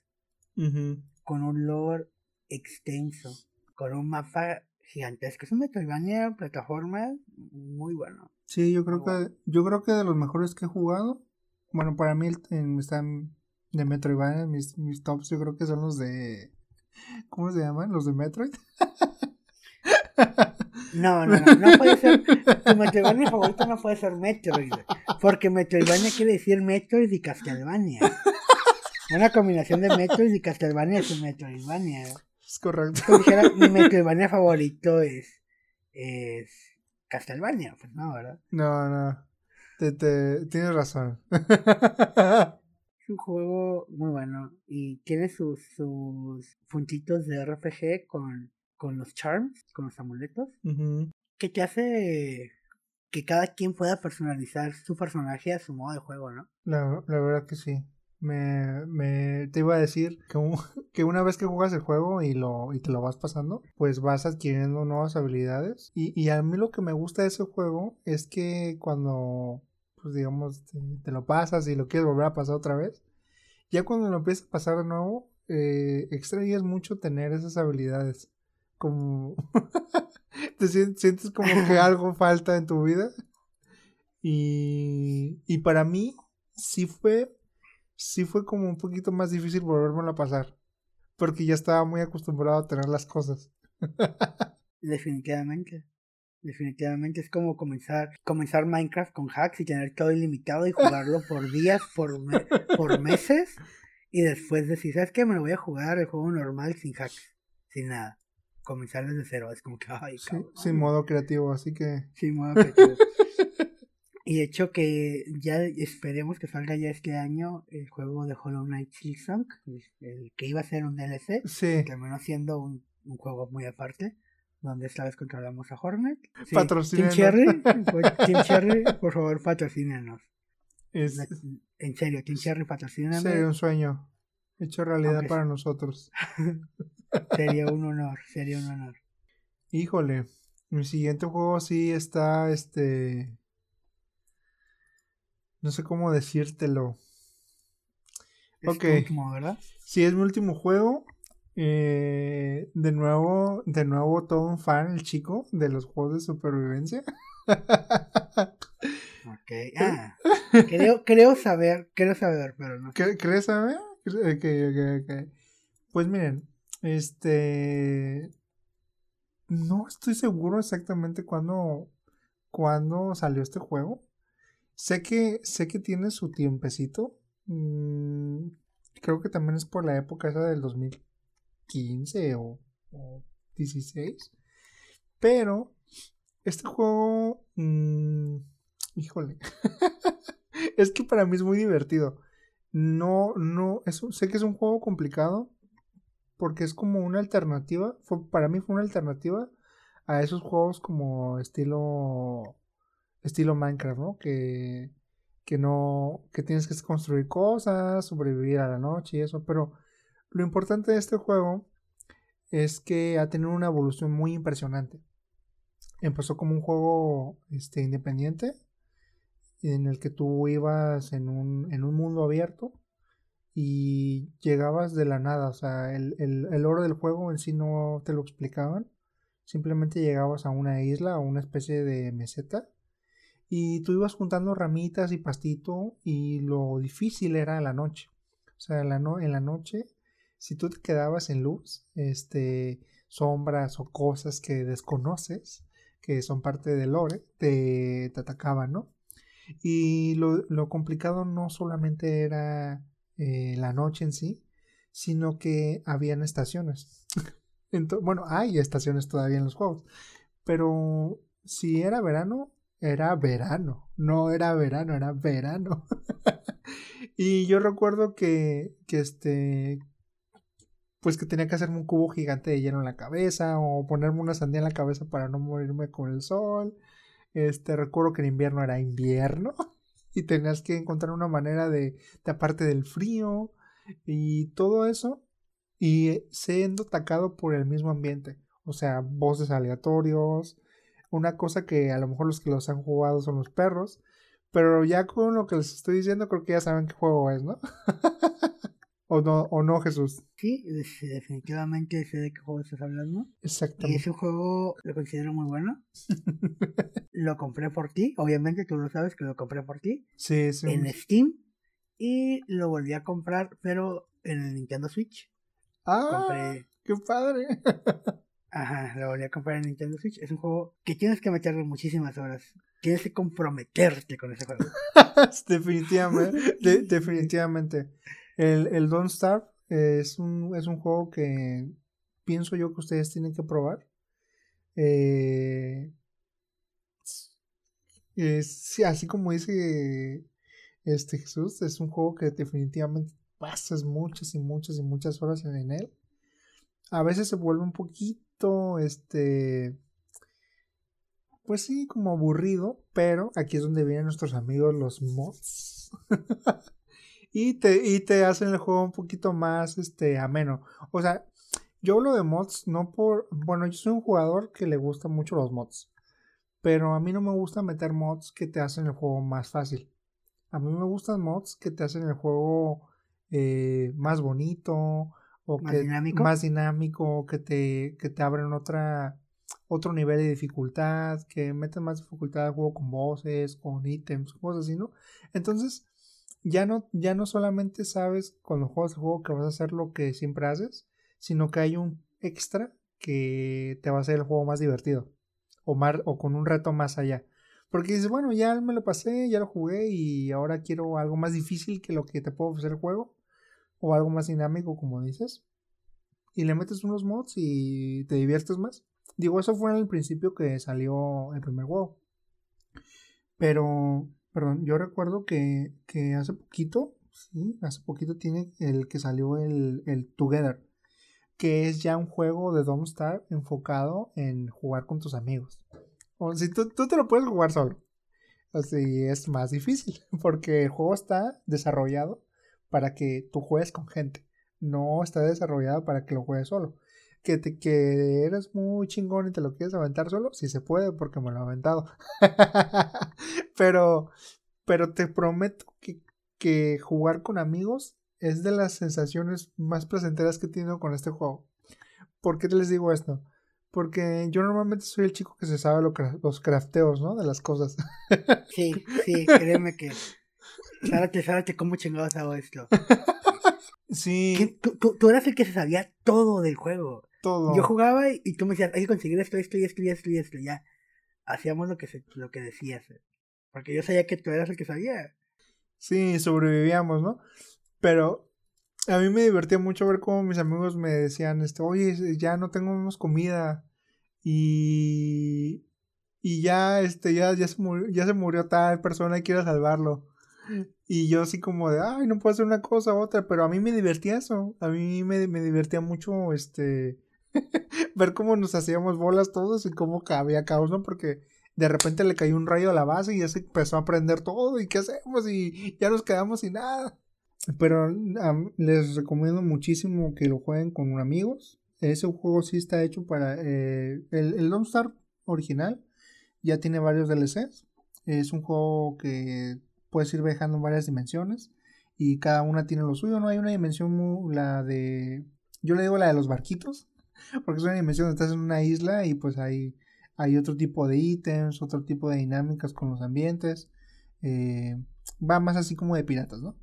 con un lore extenso, con un mapa gigantesco. Es un Metroidvania plataforma muy bueno. Sí, yo creo que yo creo que de los mejores que he jugado, bueno, para mí están de Metroidvania, mis, mis tops yo creo que son los de ¿cómo se llaman? Los de Metroid. No, no, no, no puede ser. Tu Metroidvania favorito no puede ser Metroid. Porque Metroidvania quiere decir Metroid y Castlevania. Una combinación de Metroid y Castlevania es un Metroidvania. Es correcto. Dijera, mi Metroidvania favorito es, es Castlevania, pues no, ¿verdad? No, no. Te, te, tienes razón. Es un juego muy bueno y tiene sus, sus puntitos de RPG con, con los charms, con los amuletos, que te hace que cada quien pueda personalizar su personaje a su modo de juego, ¿no? La, la verdad que sí. Me, me te iba a decir que, un- que una vez que juegas el juego y lo y te lo vas pasando, pues vas adquiriendo nuevas habilidades. Y, y a mí lo que me gusta de ese juego es que cuando, pues digamos, te, te lo pasas y lo quieres volver a pasar otra vez, ya cuando lo empiezas a pasar de nuevo, eh, extrañas mucho tener esas habilidades. Como te sien- sientes como que algo falta en tu vida. Y, y para mí sí fue, sí fue como un poquito más difícil volvérmelo a pasar. Porque ya estaba muy acostumbrado a tener las cosas. Definitivamente. Definitivamente es como comenzar, comenzar Minecraft con hacks y tener todo ilimitado y jugarlo por días, por, me- por meses. Y después decir, ¿sabes qué? Me lo voy a jugar el juego normal sin hacks, sin nada. Comenzar desde cero. Es como que, ay, Sí, cabrón. sin modo creativo, así que Sin modo creativo. Y de hecho que ya esperemos que salga ya este año el juego de Hollow Knight Silksong, el que iba a ser un DLC, sí, terminó siendo un, un juego muy aparte, donde esta vez controlamos a Hornet. Sí, Team. Cherry, por- Team Cherry, por favor, patrocínenos. es, En serio, Team Cherry, patrocínanos. sería un sueño hecho realidad Aunque para nosotros. Sería un honor, sería un honor. Híjole, mi siguiente juego sí está, este, no sé cómo decírtelo. Es Ok. último, ¿verdad? Sí, es mi último juego. Eh, de nuevo, de nuevo todo un fan, el chico, de los juegos de supervivencia. Ok. Ah, creo, creo saber, creo saber, pero no. ¿Cre- ¿Crees saber? Ok, ok, ok. Pues miren, este... No estoy seguro exactamente cuándo, cuándo salió este juego. Sé que, sé que tiene su tiempecito. Mm, creo que también es por la época esa del 2015 o, o 16. Pero este juego... mm, híjole. es que para mí es muy divertido. No, no, sé que es un juego complicado porque es como una alternativa. Para mí fue una alternativa a esos juegos como estilo estilo Minecraft, ¿no? Que, que no, que tienes que construir cosas, sobrevivir a la noche y eso. Pero lo importante de este juego es que ha tenido una evolución muy impresionante. Empezó como un juego este, independiente en el que tú ibas en un, en un mundo abierto y llegabas de la nada, o sea, el, el, el oro del juego en sí no te lo explicaban, simplemente llegabas a una isla, a una especie de meseta y tú ibas juntando ramitas y pastito y lo difícil era la noche, o sea, en la, no, en la noche, si tú te quedabas en luz, este, sombras o cosas que desconoces, que son parte del lore, te, atacaban, ¿no? Y lo, lo complicado no solamente era eh, la noche en sí, sino que habían estaciones. Bueno, hay estaciones todavía en los juegos, pero si era verano, era verano, no era verano, era verano. y yo recuerdo que, que este, pues que tenía que hacerme un cubo gigante de hielo en la cabeza o ponerme una sandía en la cabeza para no morirme con el sol. Este, recuerdo que en invierno era invierno y tenías que encontrar una manera de taparte del frío y todo eso y siendo atacado por el mismo ambiente. O sea, voces aleatorios, una cosa que a lo mejor los que los han jugado son los perros, pero ya con lo que les estoy diciendo creo que ya saben qué juego es, ¿no? o no, o no, Jesús. Sí, definitivamente sé de qué juego estás hablando. Y Exactamente. ese juego lo considero muy bueno. lo compré por ti, obviamente tú lo sabes que lo compré por ti. Sí, sí. En Steam. Y lo volví a comprar, pero en el Nintendo Switch. Ah, Compré. qué padre. Ajá, lo volví a comprar en Nintendo Switch. Es un juego que tienes que meterle muchísimas horas. Tienes que comprometerte con ese juego. definitivamente, definitivamente. El, el Don't Starve es un, es un juego que pienso yo que ustedes tienen que probar. Eh, es, así como dice este Jesús, es un juego que definitivamente pasas muchas y muchas y muchas horas en él. A veces se vuelve un poquito, este, pues sí, como aburrido, pero aquí es donde vienen nuestros amigos los mods. y, te, y te hacen el juego un poquito más, este, ameno. O sea, yo hablo de mods no por, bueno, yo soy un jugador que le gusta mucho los mods. Pero a mí no me gusta meter mods que te hacen el juego más fácil. A mí me gustan mods que te hacen el juego eh, más bonito o ¿Más que dinámico? más dinámico, que te, que te abren otra, otro nivel de dificultad, que meten más dificultad al juego con voces, con ítems, cosas así, ¿no? Entonces, ya no, ya no solamente sabes cuando juegas el juego que vas a hacer lo que siempre haces, sino que hay un extra que te va a hacer el juego más divertido o, más, o con un reto más allá. Porque dices, bueno, ya me lo pasé, ya lo jugué y ahora quiero algo más difícil que lo que te puedo ofrecer el juego. O algo más dinámico, como dices. Y le metes unos mods y te diviertes más. Digo, eso fue en el principio que salió el primer juego. Pero, perdón, yo recuerdo que, que hace poquito, sí, hace poquito tiene el que salió el, el Together. Que es ya un juego de Don't Star enfocado en jugar con tus amigos. O si tú, tú te lo puedes jugar solo. Así es más difícil. Porque el juego está desarrollado para que tú juegues con gente. No está desarrollado para que lo juegues solo. Que, te, que eres muy chingón y te lo quieres aventar solo, sí se puede porque me lo he aventado. pero, pero te prometo que, que jugar con amigos es de las sensaciones más placenteras que he tenido con este juego. ¿Por qué les digo esto? Porque yo normalmente soy el chico que se sabe lo, los crafteos, ¿no? De las cosas. Sí, sí, créeme que. Sábate, sábate cómo chingados hago esto. Sí. Tú, tú, tú, eras el que se sabía todo del juego. Todo. Yo jugaba y, y tú me decías, hay que conseguir esto, esto y esto y esto y esto. Ya. Hacíamos lo que, se, lo que decías. Porque yo sabía que tú eras el que sabía. Sí, sobrevivíamos, ¿no? Pero a mí me divertía mucho ver cómo mis amigos me decían, este, oye, ya no tenemos comida y, y ya, este, ya, ya, se murió, ya se murió tal persona y quiero salvarlo. Y yo así como de, ay, no puedo hacer una cosa u otra, pero a mí me divertía eso, a mí me, me divertía mucho, este, ver cómo nos hacíamos bolas todos y cómo había caos, ¿no? Porque de repente le cayó un rayo a la base y ya se empezó a prender todo y qué hacemos y ya nos quedamos sin nada. Pero um, les recomiendo muchísimo que lo jueguen con amigos. Ese juego sí está hecho para eh, el, el Don't Star original. Ya tiene varios DLCs. Es un juego que puedes ir viajando en varias dimensiones. Y cada una tiene lo suyo. No hay una dimensión, la de... Yo le digo la de los barquitos. Porque es una dimensión donde estás en una isla y pues hay, hay otro tipo de ítems, otro tipo de dinámicas con los ambientes. Eh, va más así como de piratas, ¿no?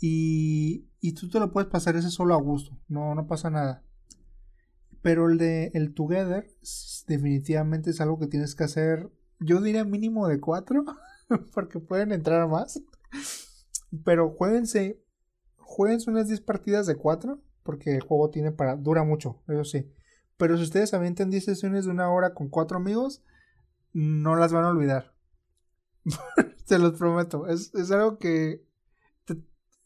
Y, y, tú te lo puedes pasar ese solo a gusto, no, no pasa nada. Pero el de el Together definitivamente es algo que tienes que hacer, yo diría mínimo de cuatro, porque pueden entrar más. Pero jueguense, jueguense unas 10 partidas de cuatro, porque el juego tiene para, dura mucho, eso sí. Pero si ustedes avientan 10 sesiones de una hora con cuatro amigos, no las van a olvidar. Te los prometo. Es, es algo que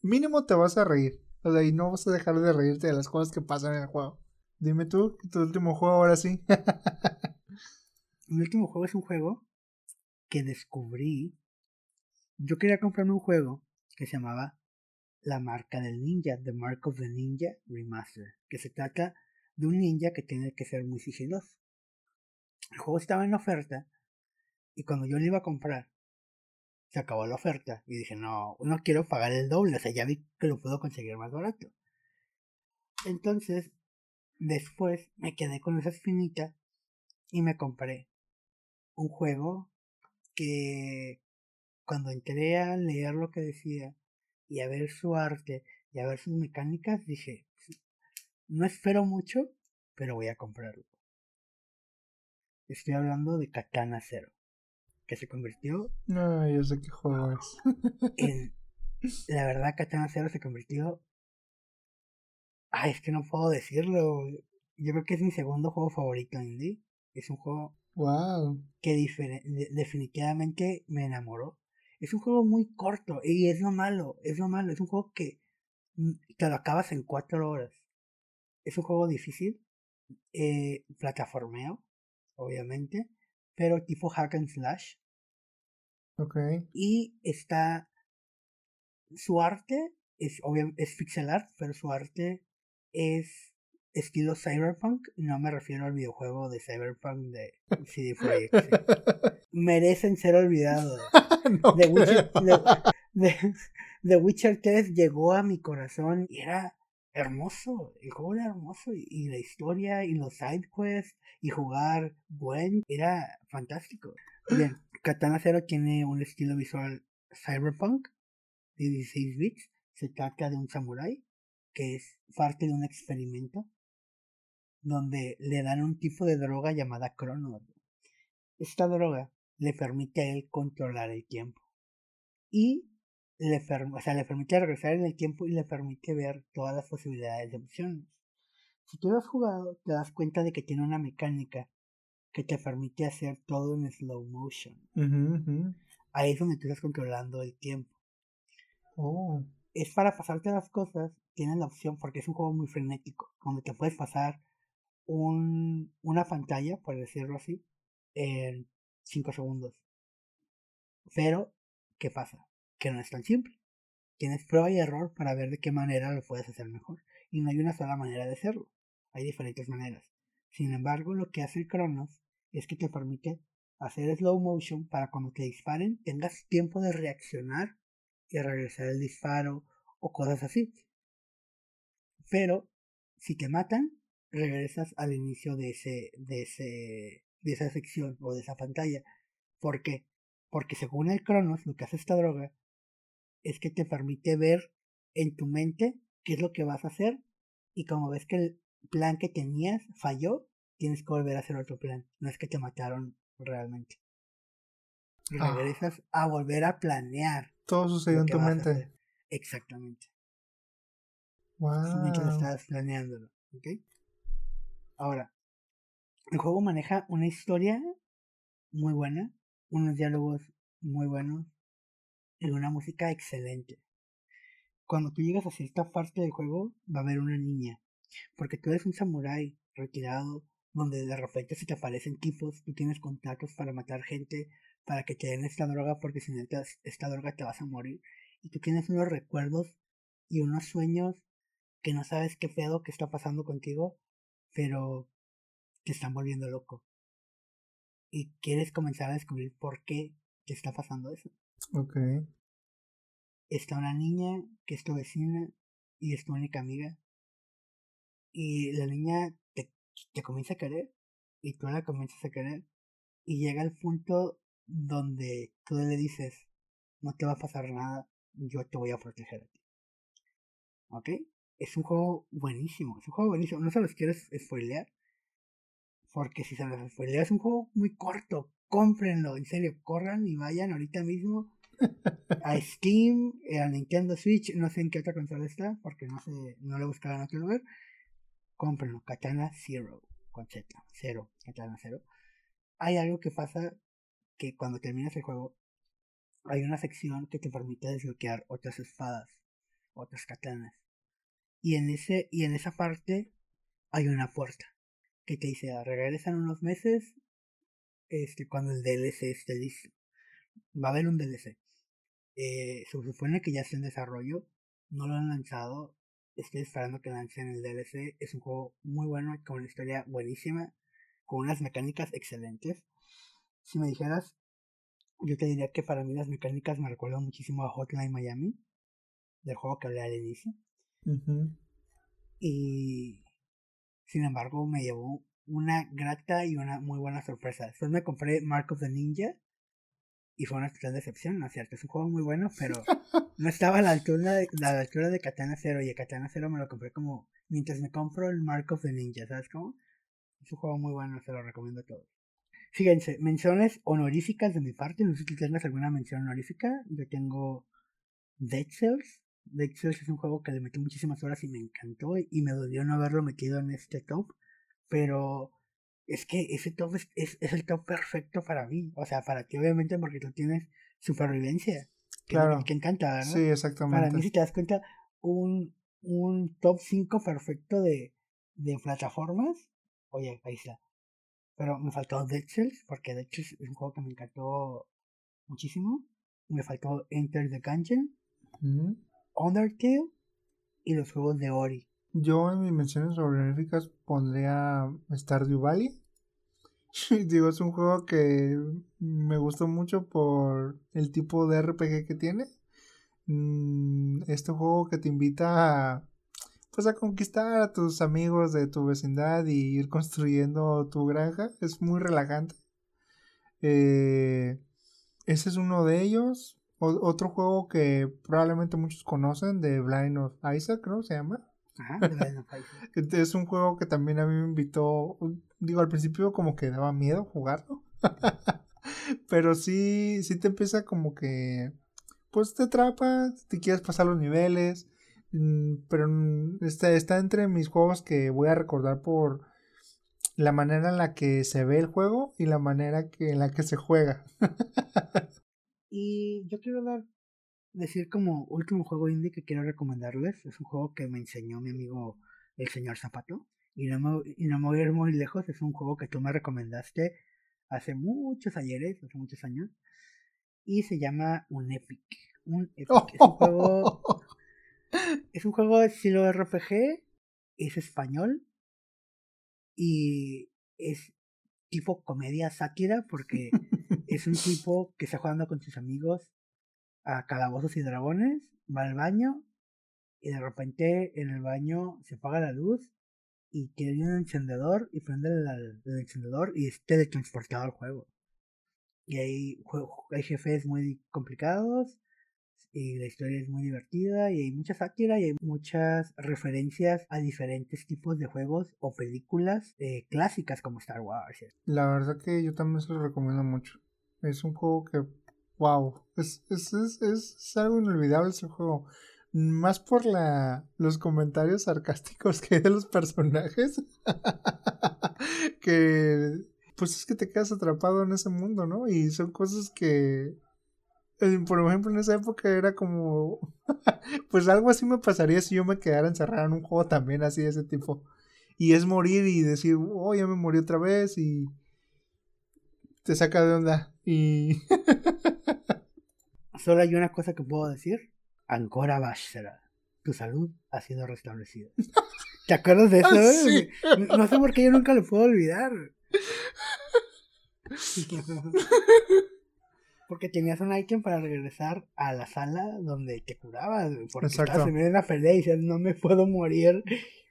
mínimo te vas a reír. O sea, y no vas a dejar de reírte de las cosas que pasan en el juego. Dime tú, tu último juego ahora sí. Mi último juego es un juego que descubrí. Yo quería comprarme un juego que se llamaba La marca del ninja, The Mark of the Ninja Remaster, que se trata de un ninja que tiene que ser muy sigiloso. El juego estaba en oferta y cuando yo lo iba a comprar, se acabó la oferta y dije, no, no quiero pagar el doble, o sea, ya vi que lo puedo conseguir más barato. Entonces, después me quedé con esa espinita y me compré un juego que cuando entré a leer lo que decía y a ver su arte y a ver sus mecánicas, dije, no espero mucho, pero voy a comprarlo. Estoy hablando de Katana Zero, que se convirtió No, yo sé qué juego es. en... La verdad, Katana Zero se convirtió... Ay, es que no puedo decirlo. Yo creo que es mi segundo juego favorito indie. Es un juego wow. que definitivamente me enamoró. Es un juego muy corto y es lo malo, es lo malo. Es un juego que mm, te lo acabas en cuatro horas. Es un juego difícil, eh, plataformeo, obviamente, pero tipo hack and slash. Ok. Y está. Su arte es, obvia- es pixel art, pero su arte es estilo cyberpunk. No me refiero al videojuego de cyberpunk de CD Projekt. sí. Merecen ser olvidados. no The Witcher. The, The- The Witcher 3 llegó a mi corazón y era hermoso. El juego era hermoso y, y la historia y los side quests y jugar buen era fantástico. Bien, Katana Zero tiene un estilo visual cyberpunk de 16 bits. Se trata de un samurái que es parte de un experimento donde le dan un tipo de droga llamada Cronos. Esta droga le permite a él controlar el tiempo. Y le, o sea, le permite regresar en el tiempo y le permite ver todas las posibilidades de opciones. Si tú lo has jugado, te das cuenta de que tiene una mecánica que te permite hacer todo en slow motion. Ahí es donde tú estás controlando el tiempo. Oh. Es para pasarte las cosas, tienes la opción, porque es un juego muy frenético, donde te puedes pasar un, una pantalla, por decirlo así, en 5 segundos. Pero, ¿qué pasa? Que no es tan simple. Tienes prueba y error para ver de qué manera lo puedes hacer mejor. Y no hay una sola manera de hacerlo. Hay diferentes maneras. Sin embargo, lo que hace el Cronos es que te permite hacer slow motion para cuando te disparen tengas tiempo de reaccionar y regresar el disparo o cosas así. Pero si te matan, regresas al inicio de ese, de ese, de esa sección o de esa pantalla. ¿Por qué? Porque según el Cronos, lo que hace esta droga es que te permite ver en tu mente qué es lo que vas a hacer y como ves que el plan que tenías falló, tienes que volver a hacer otro plan. No es que te mataron realmente. Ah. regresas a volver a planear. Todo sucedió en tu mente. Exactamente. mientras Wow. estabas planeándolo. ¿ok? Ahora, el juego maneja una historia muy buena, unos diálogos muy buenos y una música excelente. Cuando tú llegas a cierta parte del juego, va a haber una niña, porque tú eres un samurái retirado, donde de repente se te aparecen tipos, tú tienes contactos para matar gente, para que te den esta droga, porque si no te das esta droga te vas a morir, y tú tienes unos recuerdos y unos sueños que no sabes qué pedo que está pasando contigo, pero te están volviendo loco. Y quieres comenzar a descubrir por qué te está pasando eso. Ok. Está una niña que es tu vecina y es tu única amiga. Y la niña te, te comienza a querer y tú la comienzas a querer. Y llega el punto donde tú le dices, no te va a pasar nada, yo te voy a proteger a ti. ¿Ok? Es un juego buenísimo, es un juego buenísimo. No se los quiero spoilear. Porque si se los spoileo es un juego muy corto. Cómprenlo, en serio, corran y vayan ahorita mismo a Steam, eh, a Nintendo Switch, no sé en qué otra consola está, porque no sé, no lo buscaba en otro lugar. Cómprenlo, Katana Zero, con Z, cero, Katana Zero. Hay algo que pasa que cuando terminas el juego, hay una sección que te permite desbloquear otras espadas, otras katanas. Y en ese, y en esa parte hay una puerta que te dice, regresan unos meses, este, cuando el DLC esté listo. Va a haber un DLC. Eh, se supone que ya está en desarrollo. No lo han lanzado. Estoy esperando que lancen el DLC. Es un juego muy bueno, con una historia buenísima, con unas mecánicas excelentes. Si me dijeras, yo te diría que para mí las mecánicas me recuerdan muchísimo a Hotline Miami, del juego que hablé al inicio. Ujú. Y sin embargo me llevó una grata y una muy buena sorpresa. Después me compré Mark of the Ninja y fue una total decepción, ¿no es cierto? Es un juego muy bueno, pero no estaba a la altura de, a la altura de Katana Zero y el Katana Zero me lo compré como mientras me compro el Mark of the Ninja, ¿sabes cómo? Es un juego muy bueno, se lo recomiendo a todos. Fíjense, menciones honoríficas de mi parte. No sé si tienes alguna mención honorífica. Yo tengo Dead Cells. Dead Cells es un juego que le metí muchísimas horas y me encantó. Y me dolió no haberlo metido en este top. Pero es que ese top es, es, el top perfecto para mí. O sea, para ti, obviamente, porque tú tienes supervivencia. Claro. Que, encanta, ¿no? Sí, exactamente. Para mí, si te das cuenta, un, un top 5 perfecto de, de plataformas. Oye, ahí está. Pero me faltó Dead Cells, porque Dead Cells es un juego que me encantó muchísimo. Me faltó Enter the Gungeon, Undertale y los juegos de Ori. Yo en mis menciones honoríficas pondría Stardew Valley. Digo, es un juego que me gustó mucho por el tipo de RPG que tiene. Mm, este juego que te invita a pues a conquistar a tus amigos de tu vecindad y ir construyendo tu granja. Es muy relajante. Eh, ese es uno de ellos. Otro juego que probablemente muchos conocen, de Blind of Isaac, ¿no? Se llama. Ajá, Blind of Isaac. es un juego que también a mí me invitó. Digo, al principio como que daba miedo jugarlo. Pero sí, sí te empieza como que. Pues te atrapa, te quieres pasar los niveles Mm, pero está, está entre mis juegos que voy a recordar por la manera en la que se ve el juego y la manera que, en la que se juega. y yo quiero dar, decir como último juego indie que quiero recomendarles. Es un juego que me enseñó mi amigo el señor Zapato. Y no, me, y no me voy a ir muy lejos. Es un juego que tú me recomendaste hace muchos ayeres, hace muchos años. Y se llama Un Epic. Un Epic. Es un juego Es un juego de estilo RPG, es español y es tipo comedia sátira porque es un tipo que está jugando con sus amigos a calabozos y dragones, va al baño y de repente en el baño se apaga la luz y tiene un encendedor y prende el, encendedor y es teletransportado al juego. Y hay, hay jefes muy complicados y la historia es muy divertida y hay mucha sátira y hay muchas referencias a diferentes tipos de juegos o películas eh, clásicas como Star Wars. La verdad que yo también se lo recomiendo mucho. Es un juego que, wow, es, es, es, es algo inolvidable ese juego. Más por la, los comentarios sarcásticos que hay de los personajes. que pues es que te quedas atrapado en ese mundo, ¿no? Y son cosas que por ejemplo, en esa época era como. pues algo así me pasaría si yo me quedara encerrado en un juego también así de ese tipo. Y es morir y decir, oh, ya me morí otra vez y. Te saca de onda. Y. Solo hay una cosa que puedo decir. Ancora Bashara. Tu salud ha sido restablecida. ¿Te acuerdas de eso? No sé por qué yo nunca lo puedo olvidar. Porque tenías un item para regresar a la sala donde te curabas. Porque Exacto. estabas en medio de una pelea y decías, no me puedo morir.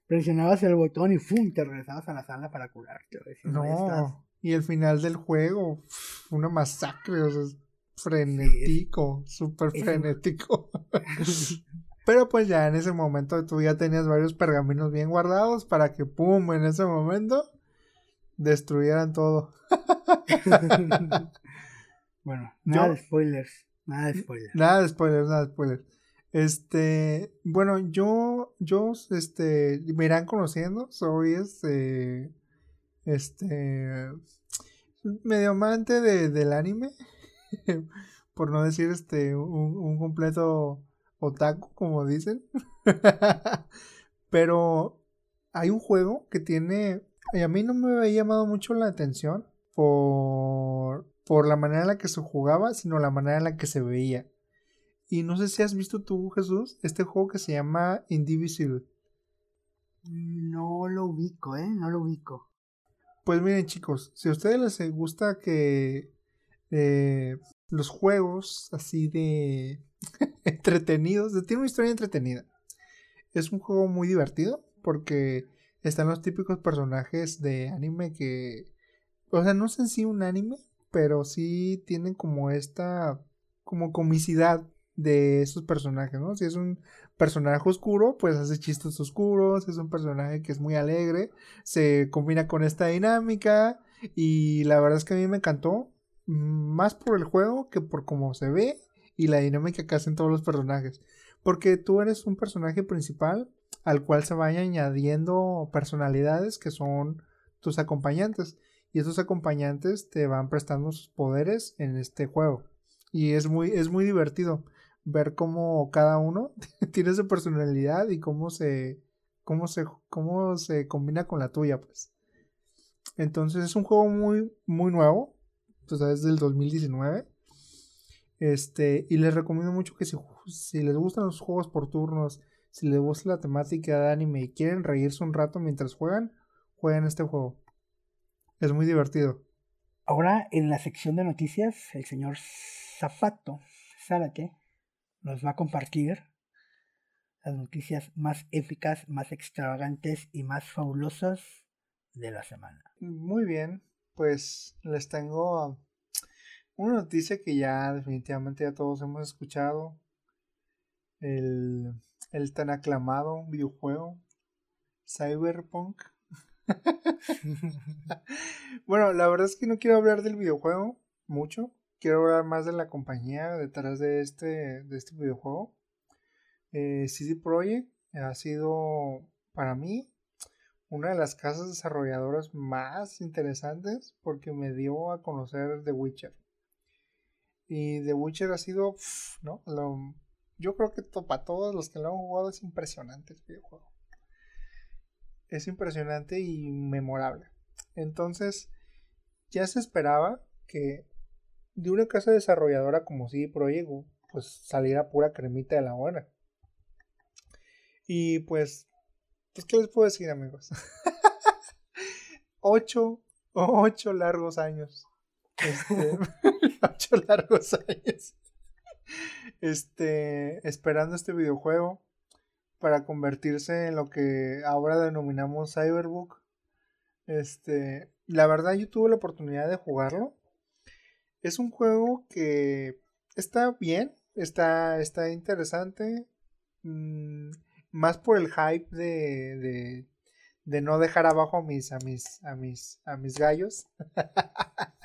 Presionabas el botón y ¡fum! te regresabas a la sala para curarte. no, y el final del juego, una masacre, o sea, frenético, súper frenético. Pero pues ya en ese momento tú ya tenías varios pergaminos bien guardados para que, ¡pum!, en ese momento destruyeran todo. Bueno, nada de spoilers. Nada de spoilers. Nada de spoilers, nada de spoilers. Este, bueno, yo, yo, este, me irán conociendo, soy este, este, medio amante de, del anime, por no decir este, un, completo otaku, como dicen. Pero hay un juego que tiene, y a mí no me había llamado mucho la atención por por la manera en la que se jugaba, sino la manera en la que se veía. Y no sé si has visto tú, Jesús, este juego que se llama Indivisible. No lo ubico, ¿eh? No lo ubico. Pues miren chicos, si a ustedes les gusta que eh, los juegos así de entretenidos, tiene una historia entretenida. Es un juego muy divertido porque están los típicos personajes de anime que, o sea, no es en sí un anime, pero sí tienen como esta como comicidad de esos personajes, ¿no? Si es un personaje oscuro, pues hace chistes oscuros, es un personaje que es muy alegre, se combina con esta dinámica Y la verdad es que a mí me encantó. Más por el juego que por cómo se ve y la dinámica que hacen todos los personajes. Porque tú eres un personaje principal al cual se vayan añadiendo personalidades que son tus acompañantes. Y esos acompañantes te van prestando sus poderes en este juego. Y es muy, es muy divertido ver cómo cada uno tiene su personalidad y cómo se, cómo se, cómo se combina con la tuya, pues. Entonces es un juego muy, muy nuevo. Tú sabes, del 2019. Este, y les recomiendo mucho que si, si les gustan los juegos por turnos, si les gusta la temática de anime y quieren reírse un rato mientras juegan, jueguen este juego. Es muy divertido. Ahora en la sección de noticias, el señor Zapato Zárate nos va a compartir las noticias más épicas, más extravagantes y más fabulosas de la semana. Muy bien, pues les tengo una noticia que ya definitivamente ya todos hemos escuchado. El, el tan aclamado videojuego Cyberpunk. bueno, la verdad es que no quiero hablar del videojuego mucho. Quiero hablar más de la compañía detrás de este, de este videojuego. Eh, CD Projekt ha sido para mí una de las casas desarrolladoras más interesantes porque me dio a conocer The Witcher. Y The Witcher ha sido, ¿no? yo creo que para todos los que lo han jugado es impresionante el videojuego. Es impresionante y memorable. Entonces, ya se esperaba que de una casa desarrolladora como CD Projekt, pues saliera pura cremita de la buena. Y pues, pues, ¿qué les puedo decir, amigos? ocho, ocho largos años este, ocho largos años. Este, esperando este videojuego para convertirse en lo que ahora denominamos Cyberbook. Este, la verdad yo tuve la oportunidad de jugarlo. Es un juego que está bien, está, está interesante. Mm, más por el hype de, de, de, no dejar abajo a mis, a mis, a mis, a mis gallos.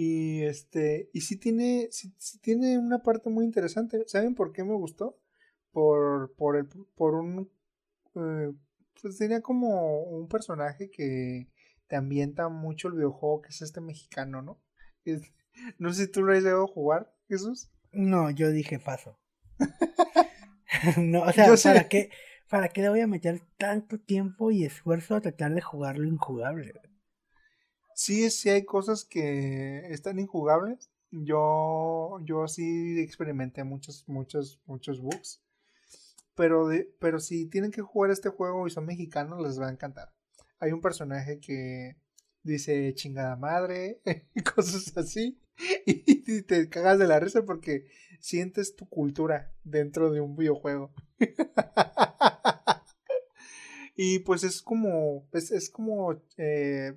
Y este, y sí tiene, sí, tiene una parte muy interesante. ¿Saben por qué me gustó? Por, por el, por un, eh, pues tenía como un personaje que te ambienta mucho el videojuego, que es este mexicano, ¿no? No sé si tú lo has llegado a jugar, Jesús. No, yo dije paso. no, o sea, ¿para qué, ¿para qué le voy a meter tanto tiempo y esfuerzo a tratar de jugarlo injugable? Sí, sí hay cosas que están injugables. Yo, yo sí experimenté muchos, muchos, muchos bugs. Pero, de, pero si tienen que jugar este juego y son mexicanos, les va a encantar. Hay un personaje que dice chingada madre, cosas así. Y te cagas de la risa porque sientes tu cultura dentro de un videojuego. y pues es como, es, es como eh,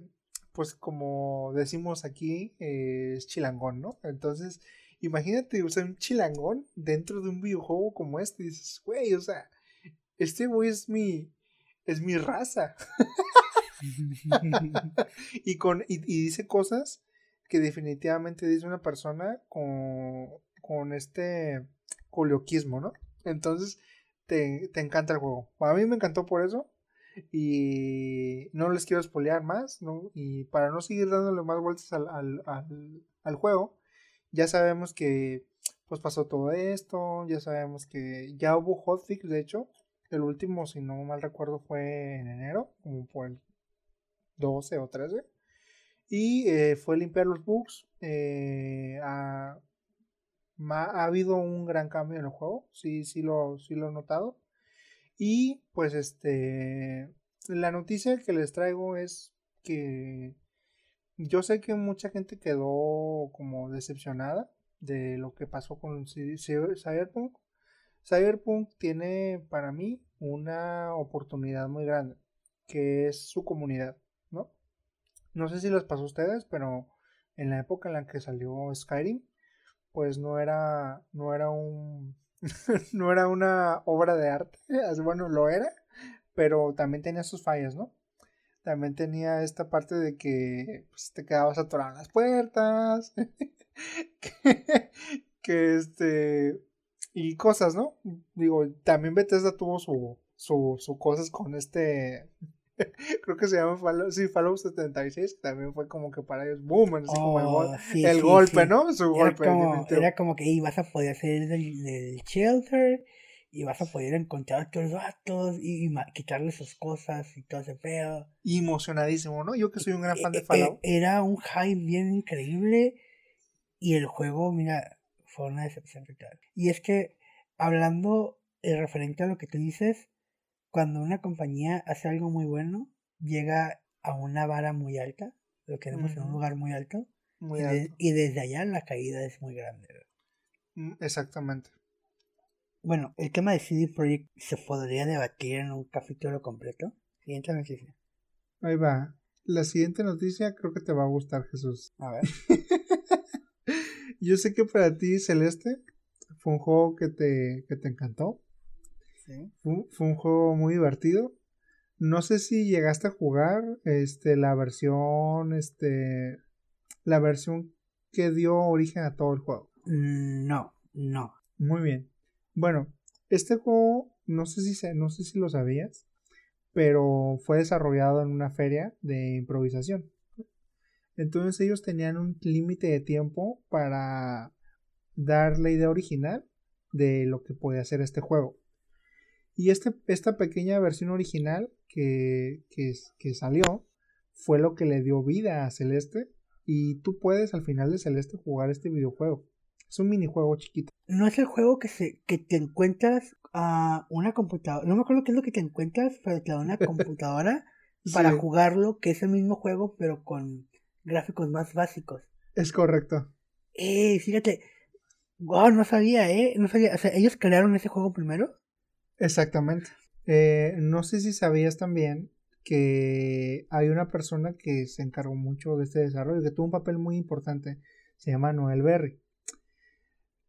pues como decimos aquí, eh, es chilangón, ¿no? Entonces, imagínate, o sea, un chilangón dentro de un videojuego como este, y dices, güey, o sea, este güey es mi, es mi raza. y, con, y, dice cosas que definitivamente dice una persona con, con este coloquismo, ¿no? Entonces, te, te encanta el juego. A mí me encantó por eso. Y no les quiero espolear más, ¿no? Y para no seguir dándole más vueltas al, al, al, juego, ya sabemos que pues pasó todo esto, ya sabemos que ya hubo hotfix, de hecho, el último, si no mal recuerdo, fue en enero, como por el 12 o 13. Y eh, fue limpiar los bugs. Eh, ha, ha, habido un gran cambio en el juego, sí, sí lo, sí lo he notado. Y pues este, la noticia que les traigo es que yo sé que mucha gente quedó como decepcionada de lo que pasó con Cyberpunk. Cyberpunk tiene para mí una oportunidad muy grande, que es su comunidad, ¿no? Sé si les pasó a ustedes, pero en la época en la que salió Skyrim, pues no era, no era un no era una obra de arte, bueno, lo era, pero también tenía sus fallas, ¿no? también tenía esta parte de que pues, te quedabas atorado en las puertas, que, que, este, y cosas, ¿no? Digo, también Bethesda tuvo su, su, su cosas con este, creo que se llama Fallout, sí, Fallout 76, también fue como que para ellos, boom, así como el, oh, golpe, ¿no? Su era golpe. Como, era como que ibas a poder salir del, del shelter y vas a poder encontrar a otros vatos y, quitarle sus cosas y todo ese pedo. Y emocionadísimo, ¿no? Yo que soy un gran fan de e, e, Fallout. Era un hype bien increíble y el juego, mira, fue una decepción total. Y es que, hablando eh, referente a lo que tú dices, cuando una compañía hace algo muy bueno, llega a una vara muy alta, lo queremos en un lugar muy alto, y, desde allá la caída es muy grande. Mm, exactamente. Bueno, el tema de CD Projekt se podría debatir en un capítulo completo. Siguiente noticia. Ahí va. La siguiente noticia creo que te va a gustar, Jesús. A ver. Yo sé que para ti, Celeste, fue un juego que te, que te encantó. Sí. Fue, fue, un juego muy divertido. No sé si llegaste a jugar este, la versión, este, la versión que dio origen a todo el juego. Mm, no, no. Muy bien. Bueno, este juego, no sé si, no sé si lo sabías, pero fue desarrollado en una feria de improvisación. Entonces ellos tenían un límite de tiempo para dar la idea original de lo que podía hacer este juego. Y este, esta pequeña versión original que, que, que salió fue lo que le dio vida a Celeste. Y tú puedes al final de Celeste jugar este videojuego. Es un minijuego chiquito. No es el juego que se que te encuentras a una computadora. No me acuerdo qué es lo que te encuentras, pero te da una computadora para jugarlo, que es el mismo juego, pero con gráficos más básicos. Es correcto. Eh, fíjate. Wow, no sabía, eh. No sabía. O sea, ellos crearon ese juego primero. Exactamente. Eh, no sé si sabías también que hay una persona que se encargó mucho de este desarrollo, que tuvo un papel muy importante. Se llama Noel Berry.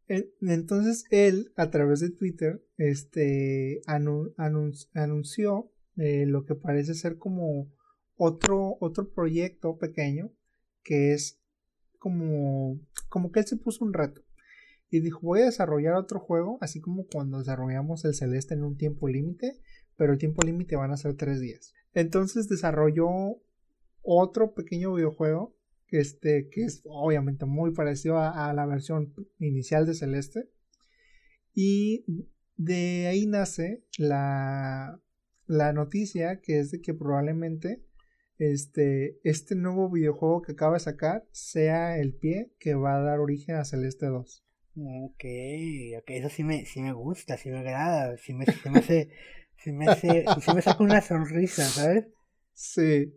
Entonces él, a través de Twitter, este, anunció eh, lo que parece ser como otro, otro proyecto pequeño que es como, como que él se puso un reto y dijo voy a desarrollar otro juego así como cuando desarrollamos el celeste en un tiempo límite pero el tiempo límite van a ser tres días entonces desarrolló otro pequeño videojuego este, que es obviamente muy parecido a, la versión inicial de Celeste. Y de ahí nace la, la noticia que es de que probablemente este, este nuevo videojuego que acaba de sacar sea el pie que va a dar origen a Celeste 2. Ok, ok, eso sí me, sí me gusta, sí me agrada, sí me, sí me hace, sí me, hace, sí me saca una sonrisa, ¿sabes? Sí.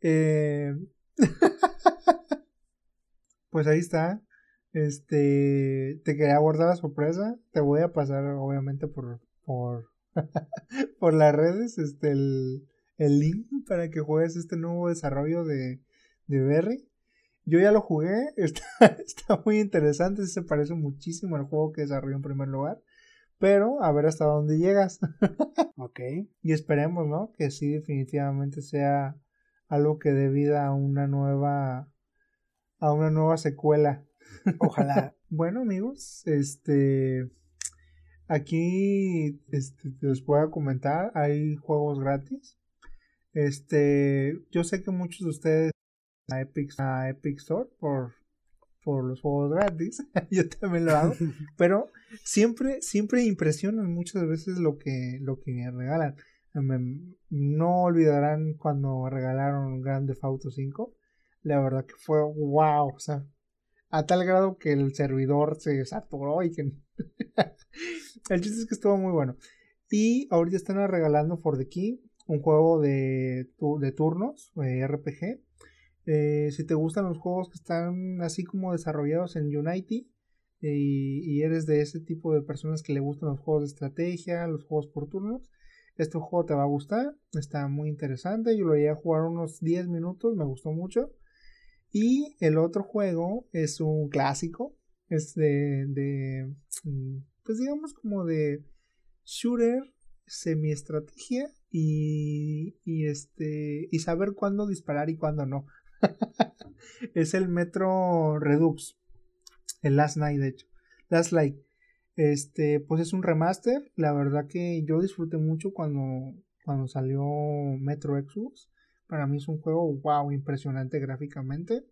Eh... pues ahí está. Este, te quería guardar la sorpresa. Te voy a pasar, obviamente, por, por, por las redes, este, el, el link para que juegues este nuevo desarrollo de, de Berry. Yo ya lo jugué, está, está muy interesante, se parece muchísimo al juego que desarrolló en primer lugar. Pero a ver hasta dónde llegas. ok. Y esperemos, ¿no? Que sí, definitivamente sea algo que dé vida a una nueva a una nueva secuela. Ojalá. bueno, amigos, este aquí este, les puedo comentar, hay juegos gratis. Este, yo sé que muchos de ustedes a Epic, a Epic Store por, por los juegos gratis, yo también lo hago, pero siempre, siempre impresionan muchas veces lo que, lo que me regalan. no olvidarán cuando regalaron Grand Theft Auto 5 la verdad que fue wow, o sea, a tal grado que el servidor se saturó y que... el chiste es que estuvo muy bueno. Y ahorita están regalando For the Key, un juego de, de turnos, eh, RPG. Eh, si te gustan los juegos que están así como desarrollados en Unity y, y, eres de ese tipo de personas que le gustan los juegos de estrategia, los juegos por turnos, este juego te va a gustar. Está muy interesante. Yo lo llegué a jugar unos 10 minutos, me gustó mucho. Y el otro juego es un clásico, es de, de mm, pues digamos como de shooter semi-estrategia y, y, este, y saber cuándo disparar y cuándo no. es el Metro Redux, el Last Night, de hecho. Last Light. Este, pues es un remaster. La verdad que yo disfruté mucho cuando, cuando salió Metro Exodus. Para mí es un juego wow, impresionante gráficamente.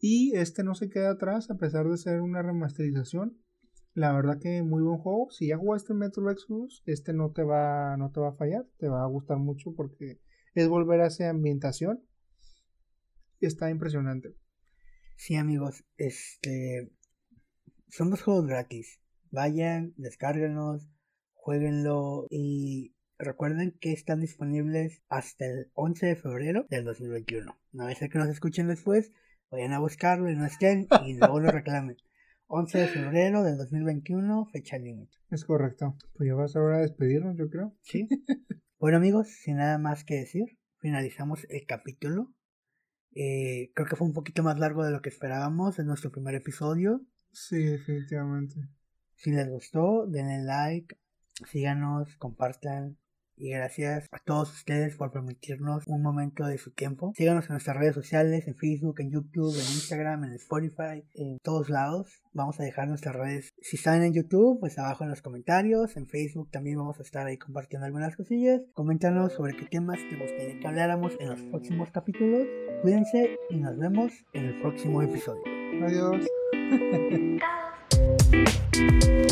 Y este no se queda atrás a pesar de ser una remasterización. La verdad que muy buen juego. Si ya jugaste Metro Exodus, este no te va, no te va a fallar. Te va a gustar mucho porque es volver a esa ambientación. Y está impresionante. Sí, amigos, este son dos juegos gratis. Vayan, descárguenlos, jueguenlo y recuerden que están disponibles hasta el 11 de febrero del 2021. No va a ser que nos escuchen después, vayan a buscarlo y no estén y luego lo reclamen. 11 de febrero del 2021, fecha límite. Es correcto. Pues ya vas ahora a despedirnos, yo creo. Sí. bueno amigos, sin nada más que decir, finalizamos el capítulo. Eh, creo que fue un poquito más largo de lo que esperábamos en nuestro primer episodio. Sí, definitivamente. Si les gustó, denle like, síganos, compartan, y gracias a todos ustedes por permitirnos un momento de su tiempo. Síganos en nuestras redes sociales, en Facebook, en YouTube, en Instagram, en Spotify, en todos lados. Vamos a dejar nuestras redes. Si están en YouTube, pues abajo en los comentarios. En Facebook también vamos a estar ahí compartiendo algunas cosillas. Coméntanos sobre qué temas te gustaría que habláramos en los próximos capítulos. Cuídense y nos vemos en el próximo episodio. Adiós.